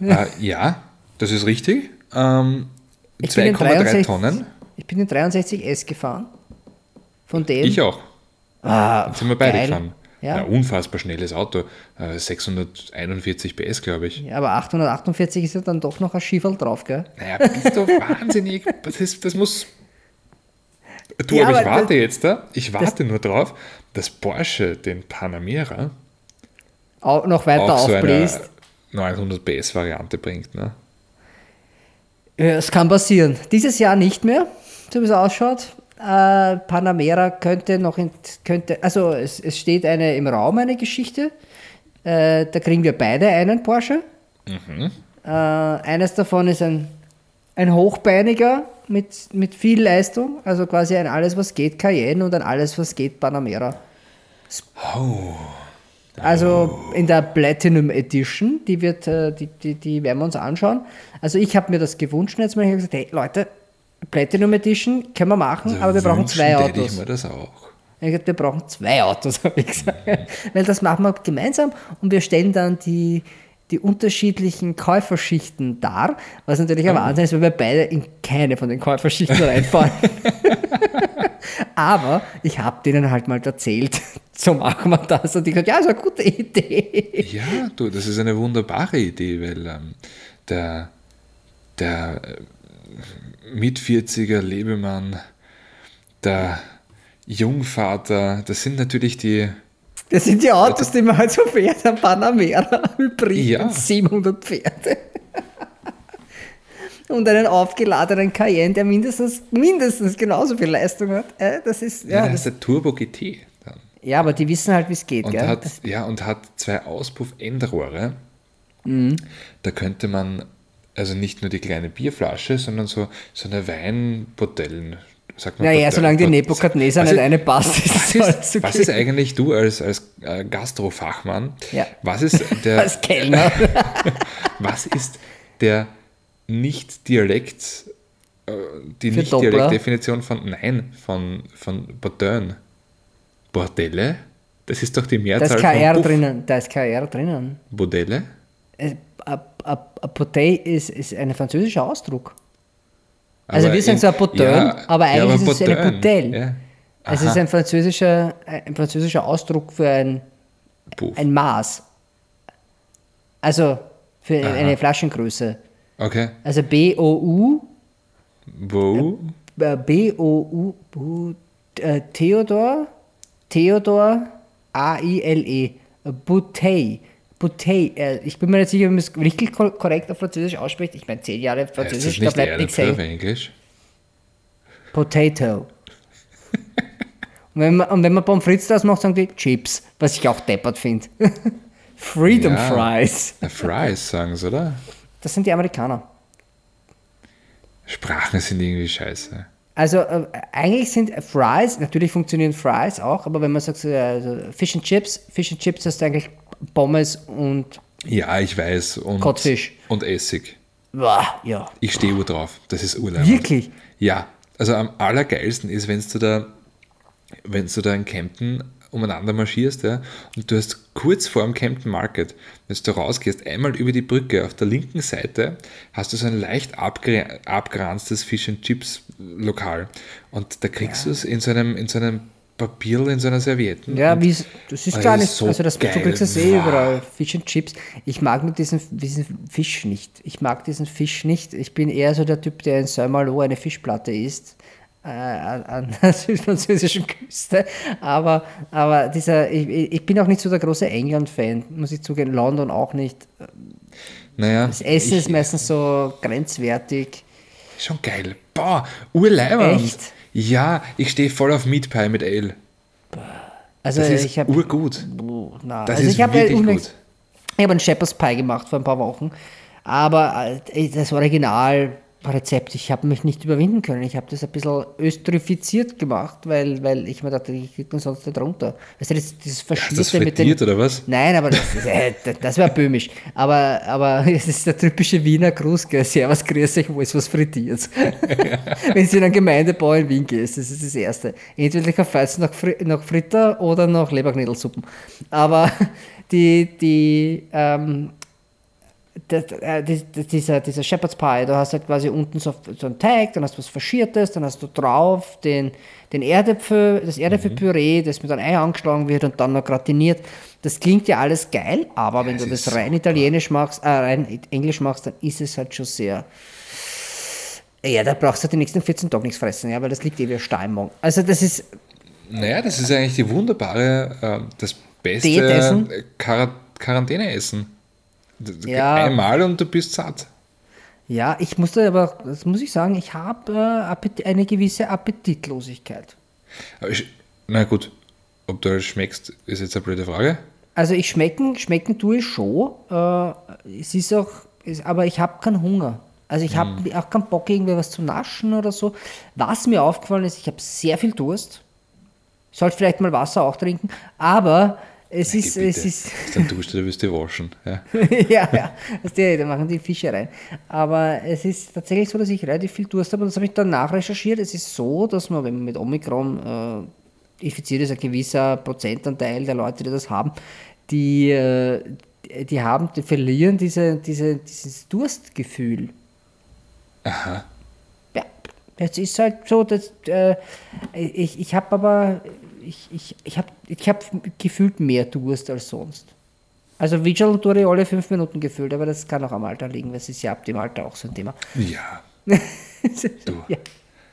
Äh, ja, das ist richtig. Ähm, 2,3 Tonnen. Ich bin den 63S gefahren. Von dem. Ich auch. Ah, Jetzt sind wir beide geil. gefahren. Ja. ja. unfassbar schnelles Auto. 641 äh, PS, glaube ich. Ja, aber 848 ist ja dann doch noch ein Schieferl drauf, gell? Naja, bist du wahnsinnig. Das, ist, das muss. Du, ja, aber ich warte das, jetzt da. Ich warte nur drauf, dass Porsche den Panamera auch noch weiter auch aufbläst. So 900 PS Variante bringt, ne? Es kann passieren. Dieses Jahr nicht mehr, so wie es ausschaut. Äh, Panamera könnte noch in, könnte, also es, es steht eine im Raum eine Geschichte. Äh, da kriegen wir beide einen Porsche. Mhm. Äh, eines davon ist ein, ein Hochbeiniger mit, mit viel Leistung, also quasi ein alles, was geht Cayenne und ein alles, was geht Panamera. Oh. Also in der Platinum Edition, die, wird, äh, die, die, die werden wir uns anschauen. Also ich habe mir das gewünscht jetzt habe ich gesagt, hey Leute, Platinum Edition können wir machen, also aber wir brauchen zwei Autos. Ich mir das auch. Ich gesagt, wir brauchen zwei Autos, habe ich gesagt. Weil das machen wir gemeinsam und wir stellen dann die, die unterschiedlichen Käuferschichten dar, was natürlich ein Wahnsinn ist, weil wir beide in keine von den Käuferschichten reinfallen. Aber ich habe denen halt mal erzählt, so machen wir das. Und die gesagt, ja, ist eine gute Idee. Ja, du, das ist eine wunderbare Idee, weil ähm, der, der äh, mit 40er Lebemann, der Jungvater, das sind natürlich die. Das sind die Autos, die man halt so fährt, ein Panamera Hybrid ja. mit 700 Pferde. Und einen aufgeladenen Cayenne, der mindestens, mindestens genauso viel Leistung hat. Das ist, ja, ja das ist der Turbo GT. Dann. Ja, aber die wissen halt, wie es geht. Und gell? Hat, ja, und hat zwei Auspuff-Endrohre. Mhm. Da könnte man also nicht nur die kleine Bierflasche, sondern so, so eine Weinbotellen sagt man. Naja, solange die Nebukadnezar nicht eine passt, ist was ist, okay. was ist eigentlich du als, als äh, Gastrofachmann? Ja. Was ist der. als Kellner. was ist der Nicht-Dialekt, äh, die Nicht-Dialekt-Definition von, nein, von, von Bordön? Bordelle? Das ist doch die Mehrzahl da ist KR von drinnen. Da ist KR drinnen. Bordelle? Bouteille ist, ist ein französischer Ausdruck. Also aber wir sagen so ein Bouteille, ja, aber eigentlich ja, aber ist es eine Bouteille. Ja. Es ist ein französischer, ein französischer Ausdruck für ein, ein Maß. Also für Aha. eine Flaschengröße. Okay. Also B-O-U. Wo? Äh, B-O-U. Äh, Theodor. Theodor. A-I-L-E. Bouteille. Bouteille. Äh, ich bin mir nicht sicher, ob man es richtig korrekt auf Französisch ausspricht. Ich meine, zehn Jahre Französisch, da bleibt nichts hängen. Englisch? Potato. und, wenn man, und wenn man Pommes frites draus macht, sagen die Chips, was ich auch deppert finde. Freedom ja, Fries. Fries sagen sie, oder? Das sind die Amerikaner. Sprachen sind irgendwie scheiße. Also äh, eigentlich sind Fries, natürlich funktionieren Fries auch, aber wenn man sagt, äh, also Fish and Chips, Fish and Chips hast du eigentlich Pommes und ja, ich weiß. Und, Gottfisch. Und Essig. ja. Ich stehe Uhr drauf. Das ist Urlaub. Wirklich? Ja. Also am allergeilsten ist, wenn du da, wenn du da in Kempten umeinander marschierst, ja, und du hast kurz vor dem Campton Market, wenn du rausgehst, einmal über die Brücke auf der linken Seite, hast du so ein leicht abgeranztes Fish and Chips Lokal. Und da kriegst ja. du es in so einem, in so einem Papier in seiner Serviette. Ja, wie, das ist gar nicht, so also das geil. du kriegst das eh überall, Fish and Chips. Ich mag nur diesen, diesen Fisch nicht. Ich mag diesen Fisch nicht. Ich bin eher so der Typ, der in Saint-Malo eine Fischplatte isst. Äh, an der südfranzösischen Küste. Aber, aber dieser, ich, ich bin auch nicht so der große England-Fan, muss ich zugeben. London auch nicht. Naja, das Essen ich, ist meistens so grenzwertig. Schon geil. Boah, urleibend. Echt? Ja, ich stehe voll auf Meat Pie mit Ale. Also das ist ich habe urgut. Na, das also ist ich wirklich gut. Ich habe einen Shepherd's Pie gemacht vor ein paar Wochen, aber äh, das Original Rezept. Ich habe mich nicht überwinden können. Ich habe das ein bisschen östrifiziert gemacht, weil, weil ich mir dachte, ich kriege sonst nicht runter. Weißt du, das, das Verschnitte das mit den. oder was? Nein, aber das, äh, das wäre böhmisch. Aber, aber es ist der typische Wiener Gruß, gell? Servus, grüß euch, wo ist was frittiert? Wenn du in einen Gemeindebau in Wien gehst, das ist das Erste. Entweder fällst du nach, Fri nach Fritter oder nach Leberknädelsuppen. Aber die, die, ähm, äh, dieser, dieser Shepherd's Pie, da hast du halt quasi unten so, so einen Teig, dann hast du was Faschiertes, dann hast du drauf den, den Erdäpfel, das Erdäpfelpüree, mhm. das mit einem Ei angeschlagen wird und dann noch gratiniert. Das klingt ja alles geil, aber wenn das du das rein italienisch machst, äh, rein englisch machst, dann ist es halt schon sehr. Ja, da brauchst du die nächsten 14 Tage nichts fressen, ja, weil das liegt eh wie ein Stein im Also das ist. Naja, das ist eigentlich die wunderbare, äh, das beste Quar Quarantäneessen. Ja. Einmal und du bist satt. Ja, ich musste aber, das muss ich sagen, ich habe äh, eine gewisse Appetitlosigkeit. Ich, na gut, ob du schmeckst, ist jetzt eine blöde Frage. Also ich schmecken, schmecken tue ich schon. Äh, es ist auch, aber ich habe keinen Hunger. Also ich habe mhm. auch keinen Bock, irgendwie was zu naschen oder so. Was mir aufgefallen ist, ich habe sehr viel Durst. Ich sollte vielleicht mal Wasser auch trinken, aber es ist, es ist. Dann tust du, da wirst du waschen. Ja, ja, ja. Die, da machen die Fische rein. Aber es ist tatsächlich so, dass ich relativ viel Durst habe und das habe ich dann nachrecherchiert. Es ist so, dass man, wenn man mit Omikron äh, infiziert ist, ein gewisser Prozentanteil der Leute, die das haben, die, äh, die haben, die verlieren diese, diese, dieses Durstgefühl. Aha. Ja, es ist halt so, dass äh, ich, ich habe aber, ich, ich, ich habe ich hab gefühlt mehr Durst als sonst. Also Vigilant wurde alle fünf Minuten gefühlt, aber das kann auch am Alter liegen, weil es ist ja ab dem Alter auch so ein Thema. Ja. du. Ja.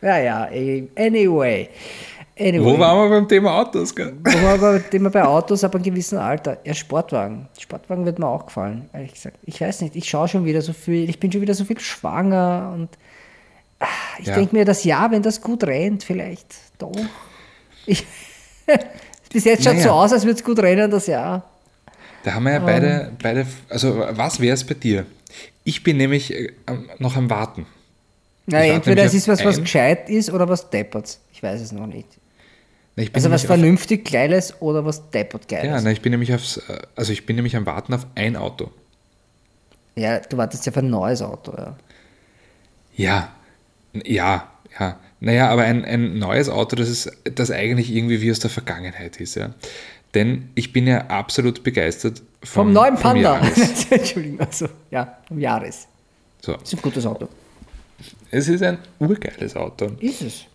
ja, ja, anyway. anyway. Wo waren wir beim Thema Autos? Gell? Wo waren wir beim Thema bei Autos ab einem gewissen Alter? Ja, Sportwagen. Sportwagen wird mir auch gefallen, ehrlich gesagt. Ich weiß nicht, ich schaue schon wieder so viel, ich bin schon wieder so viel schwanger und ich ja. denke mir, das Jahr, wenn das gut rennt, vielleicht doch. Ich, bis jetzt schaut es naja. so aus, als würde es gut rennen, das Jahr. Da haben wir ja beide, um, beide also was wäre es bei dir? Ich bin nämlich äh, noch am Warten. Na, entweder es ist was, was gescheit ist oder was deppert. Ich weiß es noch nicht. Na, also was vernünftig Geiles oder was deppert Geiles. Ja, na, ich bin nämlich aufs, äh, also ich bin nämlich am Warten auf ein Auto. Ja, du wartest ja auf ein neues Auto, ja. Ja, ja, ja. Naja, aber ein, ein neues Auto, das ist das eigentlich irgendwie wie aus der Vergangenheit ist, ja. Denn ich bin ja absolut begeistert vom, vom neuen Panda. Vom Entschuldigung, also ja, vom Jahres. So. Das ist ein gutes Auto. Es ist ein urgeiles Auto. Ist es.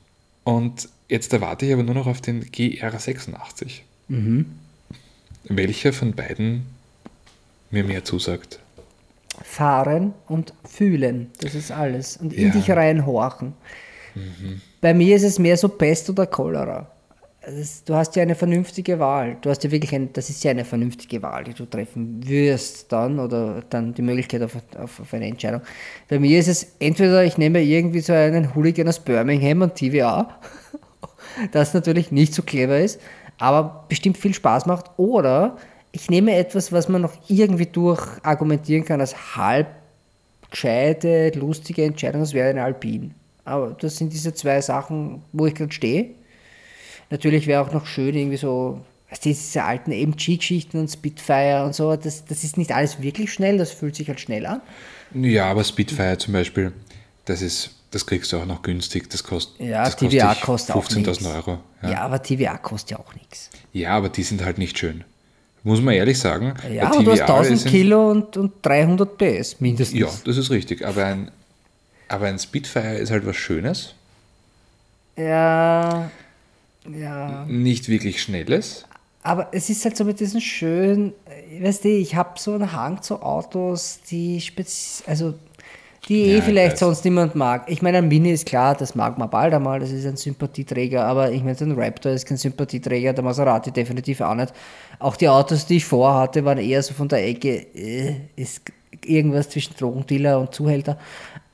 Und jetzt erwarte ich aber nur noch auf den GR86. Mhm. Welcher von beiden mir mehr zusagt? fahren und fühlen. Das ist alles. Und in ja. dich reinhorchen. Mhm. Bei mir ist es mehr so Pest oder Cholera. Das, du hast ja eine vernünftige Wahl. Du hast ja wirklich ein, das ist ja eine vernünftige Wahl, die du treffen wirst dann oder dann die Möglichkeit auf, auf, auf eine Entscheidung. Bei mir ist es entweder ich nehme irgendwie so einen Hooligan aus Birmingham und TVA, das natürlich nicht so clever ist, aber bestimmt viel Spaß macht, oder ich nehme etwas, was man noch irgendwie durch argumentieren kann als halb gescheite, lustige Entscheidung, das wäre ein Alpin. Aber das sind diese zwei Sachen, wo ich gerade stehe. Natürlich wäre auch noch schön, irgendwie so, diese alten MG-Geschichten und Spitfire und so, das, das ist nicht alles wirklich schnell, das fühlt sich halt schnell an. Ja, aber Spitfire zum Beispiel, das ist, das kriegst du auch noch günstig, das kostet, ja, das TVA kostet 15.000 Euro. Ja. ja, aber TVA kostet ja auch nichts. Ja, aber die sind halt nicht schön. Muss man ehrlich sagen. Ja, aber du hast 1000 Kilo und, und 300 PS mindestens. Ja, das ist richtig. Aber ein, aber ein Spitfire ist halt was Schönes. Ja, ja. Nicht wirklich Schnelles. Aber es ist halt so mit diesen schönen, weißt du, ich habe so einen Hang zu Autos, die spezi also die ja, eh vielleicht sonst niemand mag. Ich meine, ein Mini ist klar, das mag man bald einmal, das ist ein Sympathieträger, aber ich meine, so ein Raptor ist kein Sympathieträger, der Maserati definitiv auch nicht. Auch die Autos, die ich vorhatte, waren eher so von der Ecke, äh, ist irgendwas zwischen Drogendealer und Zuhälter.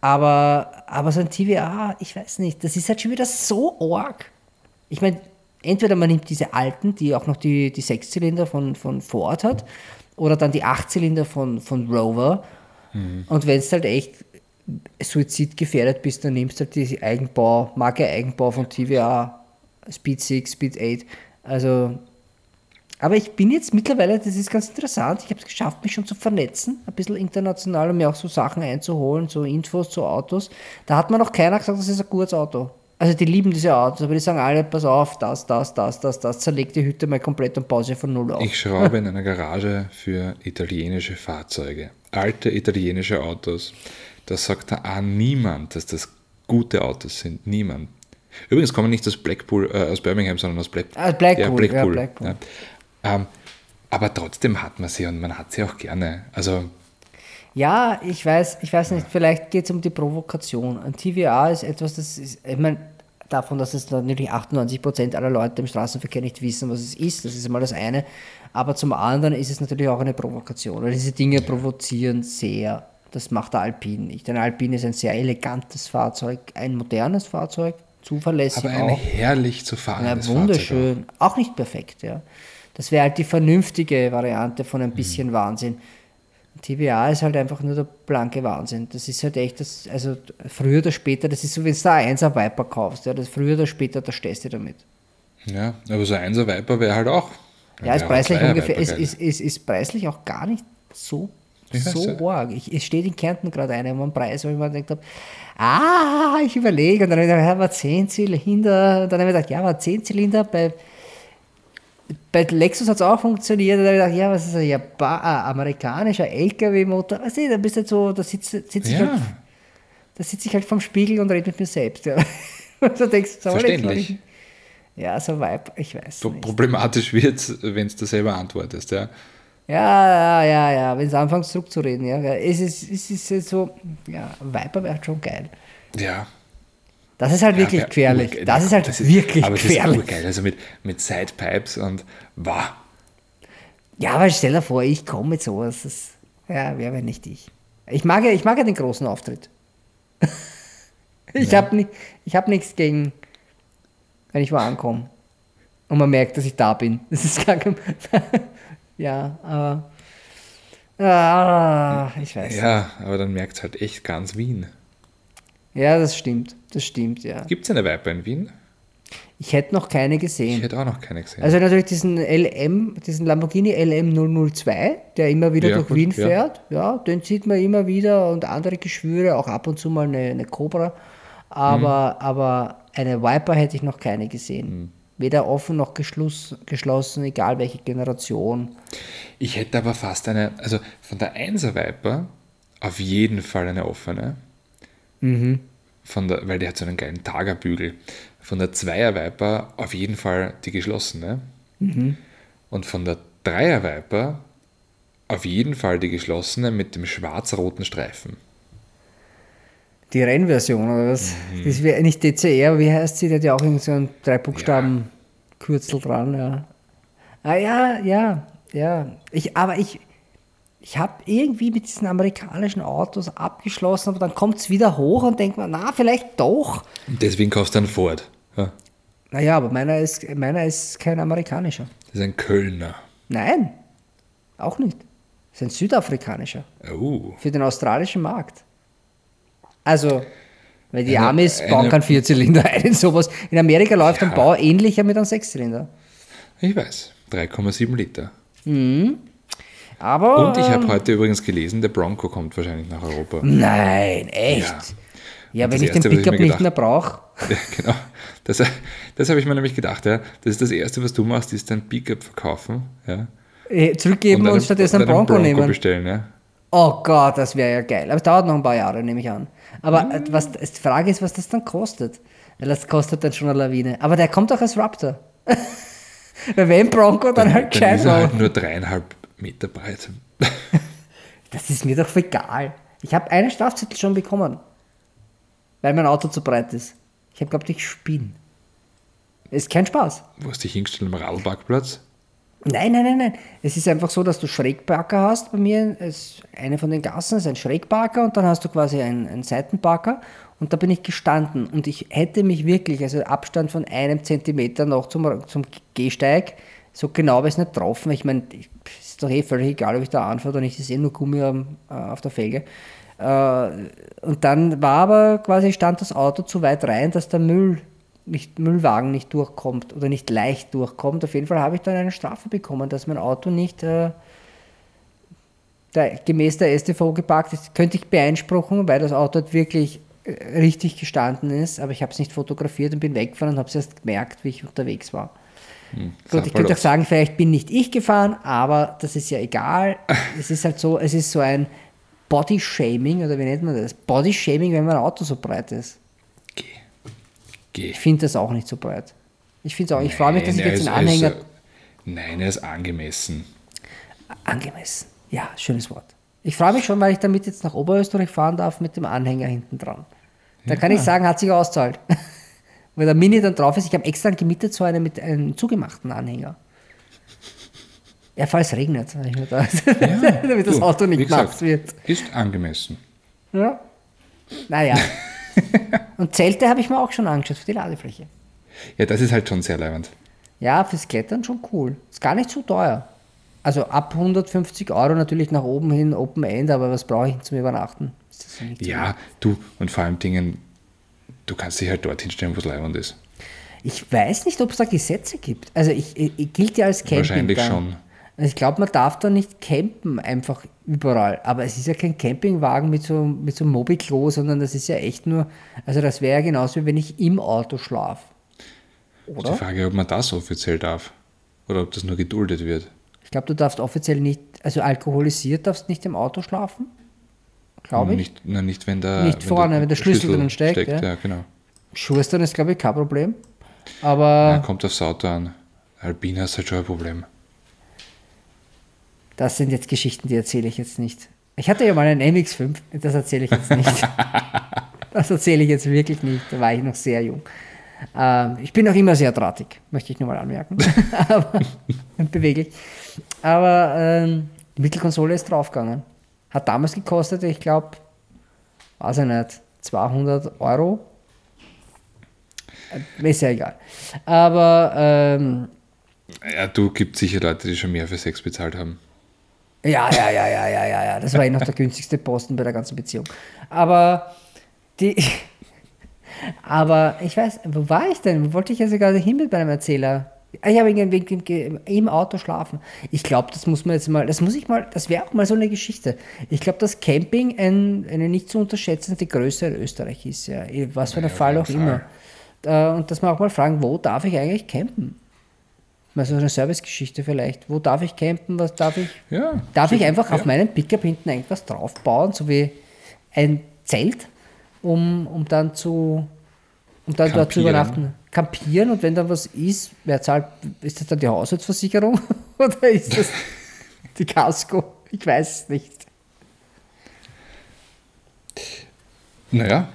Aber, aber so ein TVA, ich weiß nicht, das ist halt schon wieder so arg. Ich meine, entweder man nimmt diese alten, die auch noch die, die Sechszylinder von, von Ford hat, oder dann die Achtzylinder von, von Rover. Mhm. Und wenn es halt echt suizidgefährdet bist, dann nimmst du halt die Eigenbau, Marke Eigenbau von TVA, Speed 6, Speed 8. Also, aber ich bin jetzt mittlerweile, das ist ganz interessant, ich habe es geschafft, mich schon zu vernetzen, ein bisschen international, um mir auch so Sachen einzuholen, so Infos zu Autos. Da hat mir noch keiner gesagt, das ist ein gutes Auto. Also die lieben diese Autos, aber die sagen alle, pass auf, das, das, das, das, das, zerlegt die Hütte mal komplett und pause von null auf. Ich schraube in einer Garage für italienische Fahrzeuge, alte italienische Autos. Da sagt da auch niemand, dass das gute Autos sind. Niemand. Übrigens kommen nicht aus Blackpool, äh, aus Birmingham, sondern aus Black ah, Blackpool. Ja, Blackpool. Ja, Blackpool. Ja. Ähm, aber trotzdem hat man sie und man hat sie auch gerne. Also ja, ich weiß, ich weiß nicht, vielleicht geht es um die Provokation. Ein TVA ist etwas, das ist, ich meine, davon, dass es natürlich 98% aller Leute im Straßenverkehr nicht wissen, was es ist, das ist einmal das eine. Aber zum anderen ist es natürlich auch eine Provokation. Und diese Dinge provozieren sehr das macht der Alpine nicht. Ein Alpine ist ein sehr elegantes Fahrzeug, ein modernes Fahrzeug, zuverlässig. Aber ein auch. herrlich zu fahren. Ja, wunderschön. Auch. auch. nicht perfekt, ja. Das wäre halt die vernünftige Variante von ein mhm. bisschen mhm. Wahnsinn. TBA ist halt einfach nur der blanke Wahnsinn. Das ist halt echt, das, also früher oder später, das ist so, wenn du da ein 1er Viper kaufst, ja, das früher oder später, da stehst du damit. Ja, aber so ein 1er Viper wäre halt auch. Ja, ist preislich ungefähr, ist, ist, ist, ist, preislich auch gar nicht so, so arg. Ich, es steht in Kärnten gerade einer um einen Preis, wo ich mir gedacht habe, ah, ich überlege, und dann habe ich gedacht, ja, war 10 Zylinder, und dann habe ich gedacht, ja, war 10 Zylinder bei bei Lexus hat es auch funktioniert. Da habe ich gedacht, ja, was ist das? Ja, ein amerikanischer LKW-Motor. Weißt du, da bist du halt so, da sitze sitz ich, halt, da sitz ich halt vorm Spiegel und rede mit mir selbst. Ja. Und du denkst, so Verständlich. Ich, ja, so Vibe, ich weiß. So problematisch wird es, wenn du selber antwortest, ja. Ja, ja, ja, ja, wenn du anfängst zurückzureden, ja. Es ist, es ist so, ja, Viper wäre schon geil. Ja, das ist halt ja, wirklich gefährlich. Urgeil. Das ist halt das ist, wirklich aber gefährlich. Das ist also mit, mit Sidepipes und wow. Ja, aber stell dir vor, ich komme mit sowas. Das, ja, wer wäre nicht ich. Ich mag, ja, ich mag ja den großen Auftritt. ich ja. habe nicht, hab nichts gegen, wenn ich wo ankomme. Und man merkt, dass ich da bin. Das ist gar kein. ja, aber. Ah, ich weiß. Ja, aber dann merkt es halt echt ganz Wien. Ja, das stimmt. Das stimmt, ja. Gibt es eine Viper in Wien? Ich hätte noch keine gesehen. Ich hätte auch noch keine gesehen. Also natürlich diesen LM, diesen Lamborghini LM 002, der immer wieder ja, durch gut, Wien fährt. Ja. ja. den sieht man immer wieder und andere Geschwüre, auch ab und zu mal eine, eine Cobra. Aber, mhm. aber eine Viper hätte ich noch keine gesehen. Mhm. Weder offen noch geschlossen, egal welche Generation. Ich hätte aber fast eine, also von der 1er Viper auf jeden Fall eine offene. Mhm von der, weil die hat so einen geilen Tagerbügel. Von der Zweier Viper auf jeden Fall die geschlossene. Mhm. Und von der Dreier Viper auf jeden Fall die geschlossene mit dem schwarz-roten Streifen. Die Rennversion oder was? Mhm. Das wäre nicht DCR, wie heißt sie? Die hat ja auch so ein drei Buchstaben Kürzel dran, ja. Ah ja, ja, ja. Ich, aber ich, ich habe irgendwie mit diesen amerikanischen Autos abgeschlossen, aber dann kommt es wieder hoch und denkt man, na, vielleicht doch. Und deswegen kaufst du einen Ford. Ja. Naja, aber meiner ist, meiner ist kein amerikanischer. Das ist ein Kölner. Nein, auch nicht. Das ist ein südafrikanischer. Oh. Für den australischen Markt. Also, weil die eine, Amis bauen eine, keinen Vierzylinder ein sowas. In Amerika läuft ja. ein Bau ähnlicher mit einem Sechszylinder. Ich weiß, 3,7 Liter. Mhm. Aber, Und ich habe ähm, heute übrigens gelesen, der Bronco kommt wahrscheinlich nach Europa. Nein, echt? Ja, ja wenn ich Erste, den Pickup nicht mehr brauche. Ja, genau. Das, das habe ich mir nämlich gedacht. Ja. Das ist das Erste, was du machst, ist dein Pickup verkaufen. Ja. Äh, zurückgeben und, und stattdessen einen Bronco, Bronco nehmen. bestellen, ja. Oh Gott, das wäre ja geil. Aber es dauert noch ein paar Jahre, nehme ich an. Aber mhm. was, die Frage ist, was das dann kostet. Das kostet dann schon eine Lawine. Aber der kommt doch als Raptor. Weil wenn Bronco, dann, dann halt gescheit. Dann ist er halt nur dreieinhalb Meter breit. das ist mir doch egal. Ich habe einen Strafzettel schon bekommen, weil mein Auto zu breit ist. Ich habe glaubt, ich spinne. Ist kein Spaß. Wo hast du dich hingestellt am Radlparkplatz? Nein, nein, nein, nein. Es ist einfach so, dass du Schrägparker hast bei mir. Es, eine von den Gassen ist ein Schrägparker und dann hast du quasi einen, einen Seitenparker und da bin ich gestanden und ich hätte mich wirklich, also Abstand von einem Zentimeter noch zum, zum Gehsteig, so genau habe ich es nicht getroffen. Ich meine, ist doch eh völlig egal, ob ich da anfahre oder nicht, es ist eh nur Gummi äh, auf der Felge. Äh, und dann war aber quasi, stand das Auto zu weit rein, dass der Müll nicht, Müllwagen nicht durchkommt oder nicht leicht durchkommt. Auf jeden Fall habe ich dann eine Strafe bekommen, dass mein Auto nicht äh, gemäß der STV geparkt ist. Könnte ich beeinspruchen, weil das Auto halt wirklich äh, richtig gestanden ist, aber ich habe es nicht fotografiert und bin weggefahren und habe es erst gemerkt, wie ich unterwegs war. Hm, Gut, ich könnte auch sagen, vielleicht bin nicht ich gefahren, aber das ist ja egal. es ist halt so, es ist so ein Body-Shaming, oder wie nennt man das? Body-Shaming, wenn mein Auto so breit ist. Geh. Geh. Ich finde das auch nicht so breit. Ich finde auch, ich freue mich, dass ich jetzt einen Anhänger. Ist, nein, er ist angemessen. Angemessen, ja, schönes Wort. Ich freue mich schon, weil ich damit jetzt nach Oberösterreich fahren darf mit dem Anhänger hinten dran. Da ja. kann ich sagen, hat sich auszahlt weil der Mini dann drauf ist. Ich habe extra gemietet so einen mit einem zugemachten Anhänger. Ja, falls es regnet, ich mir da, ja, damit das Auto nicht nass wird. Ist angemessen. Ja. Naja. Und Zelte habe ich mir auch schon angeschaut für die Ladefläche. Ja, das ist halt schon sehr leibend. Ja, fürs Klettern schon cool. Ist gar nicht so teuer. Also ab 150 Euro natürlich nach oben hin Open End, aber was brauche ich zum Übernachten? ja, du, und vor allem Dingen, du kannst dich halt dorthin stellen, wo es leibend ist. Ich weiß nicht, ob es da Gesetze gibt. Also ich, ich gilt ja als Camping. Wahrscheinlich dann. schon. Also ich glaube, man darf da nicht campen einfach überall. Aber es ist ja kein Campingwagen mit so, mit so einem Mobiklo, sondern das ist ja echt nur, also das wäre ja genauso, wie wenn ich im Auto schlafe. Oder? Die Frage, ob man das offiziell darf. Oder ob das nur geduldet wird. Ich glaube, du darfst offiziell nicht, also alkoholisiert darfst nicht im Auto schlafen. Glaube ich. Nicht, na, nicht wenn der, nicht wenn vorne, der wenn der Schlüssel, Schlüssel drin steckt. steckt ja. ja, genau. Schustern ist, glaube ich, kein Problem. Aber. Ja, kommt aufs Auto an. Alpina ist halt schon ein Problem. Das sind jetzt Geschichten, die erzähle ich jetzt nicht. Ich hatte ja mal einen MX5, das erzähle ich jetzt nicht. das erzähle ich jetzt wirklich nicht, da war ich noch sehr jung. Ähm, ich bin auch immer sehr drahtig, möchte ich nur mal anmerken. Aber, beweglich. Aber ähm, die Mittelkonsole ist draufgegangen. Hat damals gekostet, ich glaube, weiß ich nicht, 200 Euro. Äh, ist ja egal. Aber. Ähm, ja, du gibt sicher Leute, die schon mehr für Sex bezahlt haben. Ja, ja, ja, ja, ja, ja, ja. Das war eh noch der günstigste Posten bei der ganzen Beziehung. Aber die. Aber ich weiß, wo war ich denn? Wo wollte ich ja sogar hin mit meinem Erzähler? Ich habe irgendwie im Auto schlafen. Ich glaube, das muss man jetzt mal, das muss ich mal, das wäre auch mal so eine Geschichte. Ich glaube, dass Camping ein, eine nicht zu unterschätzende Größe in Österreich ist, ja. Was für ein ja, Fall auch Fall. immer. Und dass man auch mal fragen, wo darf ich eigentlich campen? Mal so eine Servicegeschichte vielleicht. Wo darf ich campen? Was darf ich? Ja, darf ich einfach ja. auf meinen Pickup hinten irgendwas draufbauen, so wie ein Zelt, um, um dann zu um dann dort zu übernachten? Kampieren und wenn dann was ist, wer zahlt, ist das dann die Haushaltsversicherung oder ist das die Casco? Ich weiß es nicht. Naja,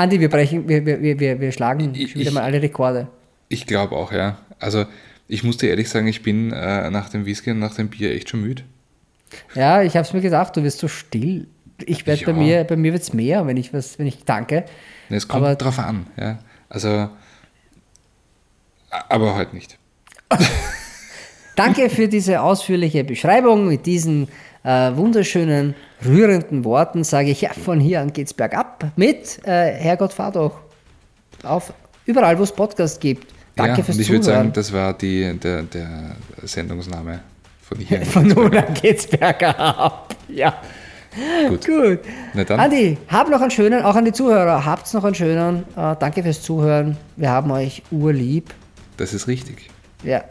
Andi, wir brechen, wir, wir, wir, wir schlagen ich, wieder mal alle Rekorde. Ich glaube auch, ja. Also ich muss dir ehrlich sagen, ich bin äh, nach dem Whisky und nach dem Bier echt schon müde. Ja, ich habe es mir gedacht, du wirst so still. Ich werde ja. bei mir, bei mir wird es mehr, wenn ich was, wenn ich danke. Es kommt aber, drauf an, ja. Also, aber heute nicht. danke für diese ausführliche Beschreibung mit diesen äh, wunderschönen, rührenden Worten sage ich, ja, von hier an geht's bergab mit äh, Herrgott, fahr doch. Auf überall, wo es Podcast gibt. Danke ja, fürs und ich würde sagen, das war die, der, der Sendungsname von hier. von nun an geht's bergab. Ja. Gut. Gut. Andi, hab noch einen schönen, auch an die Zuhörer, habt's noch einen schönen. Äh, danke fürs Zuhören. Wir haben euch urlieb. Das ist richtig. Ja.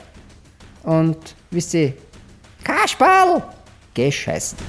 Und wisst ihr, Kasperl! Geh scheißen.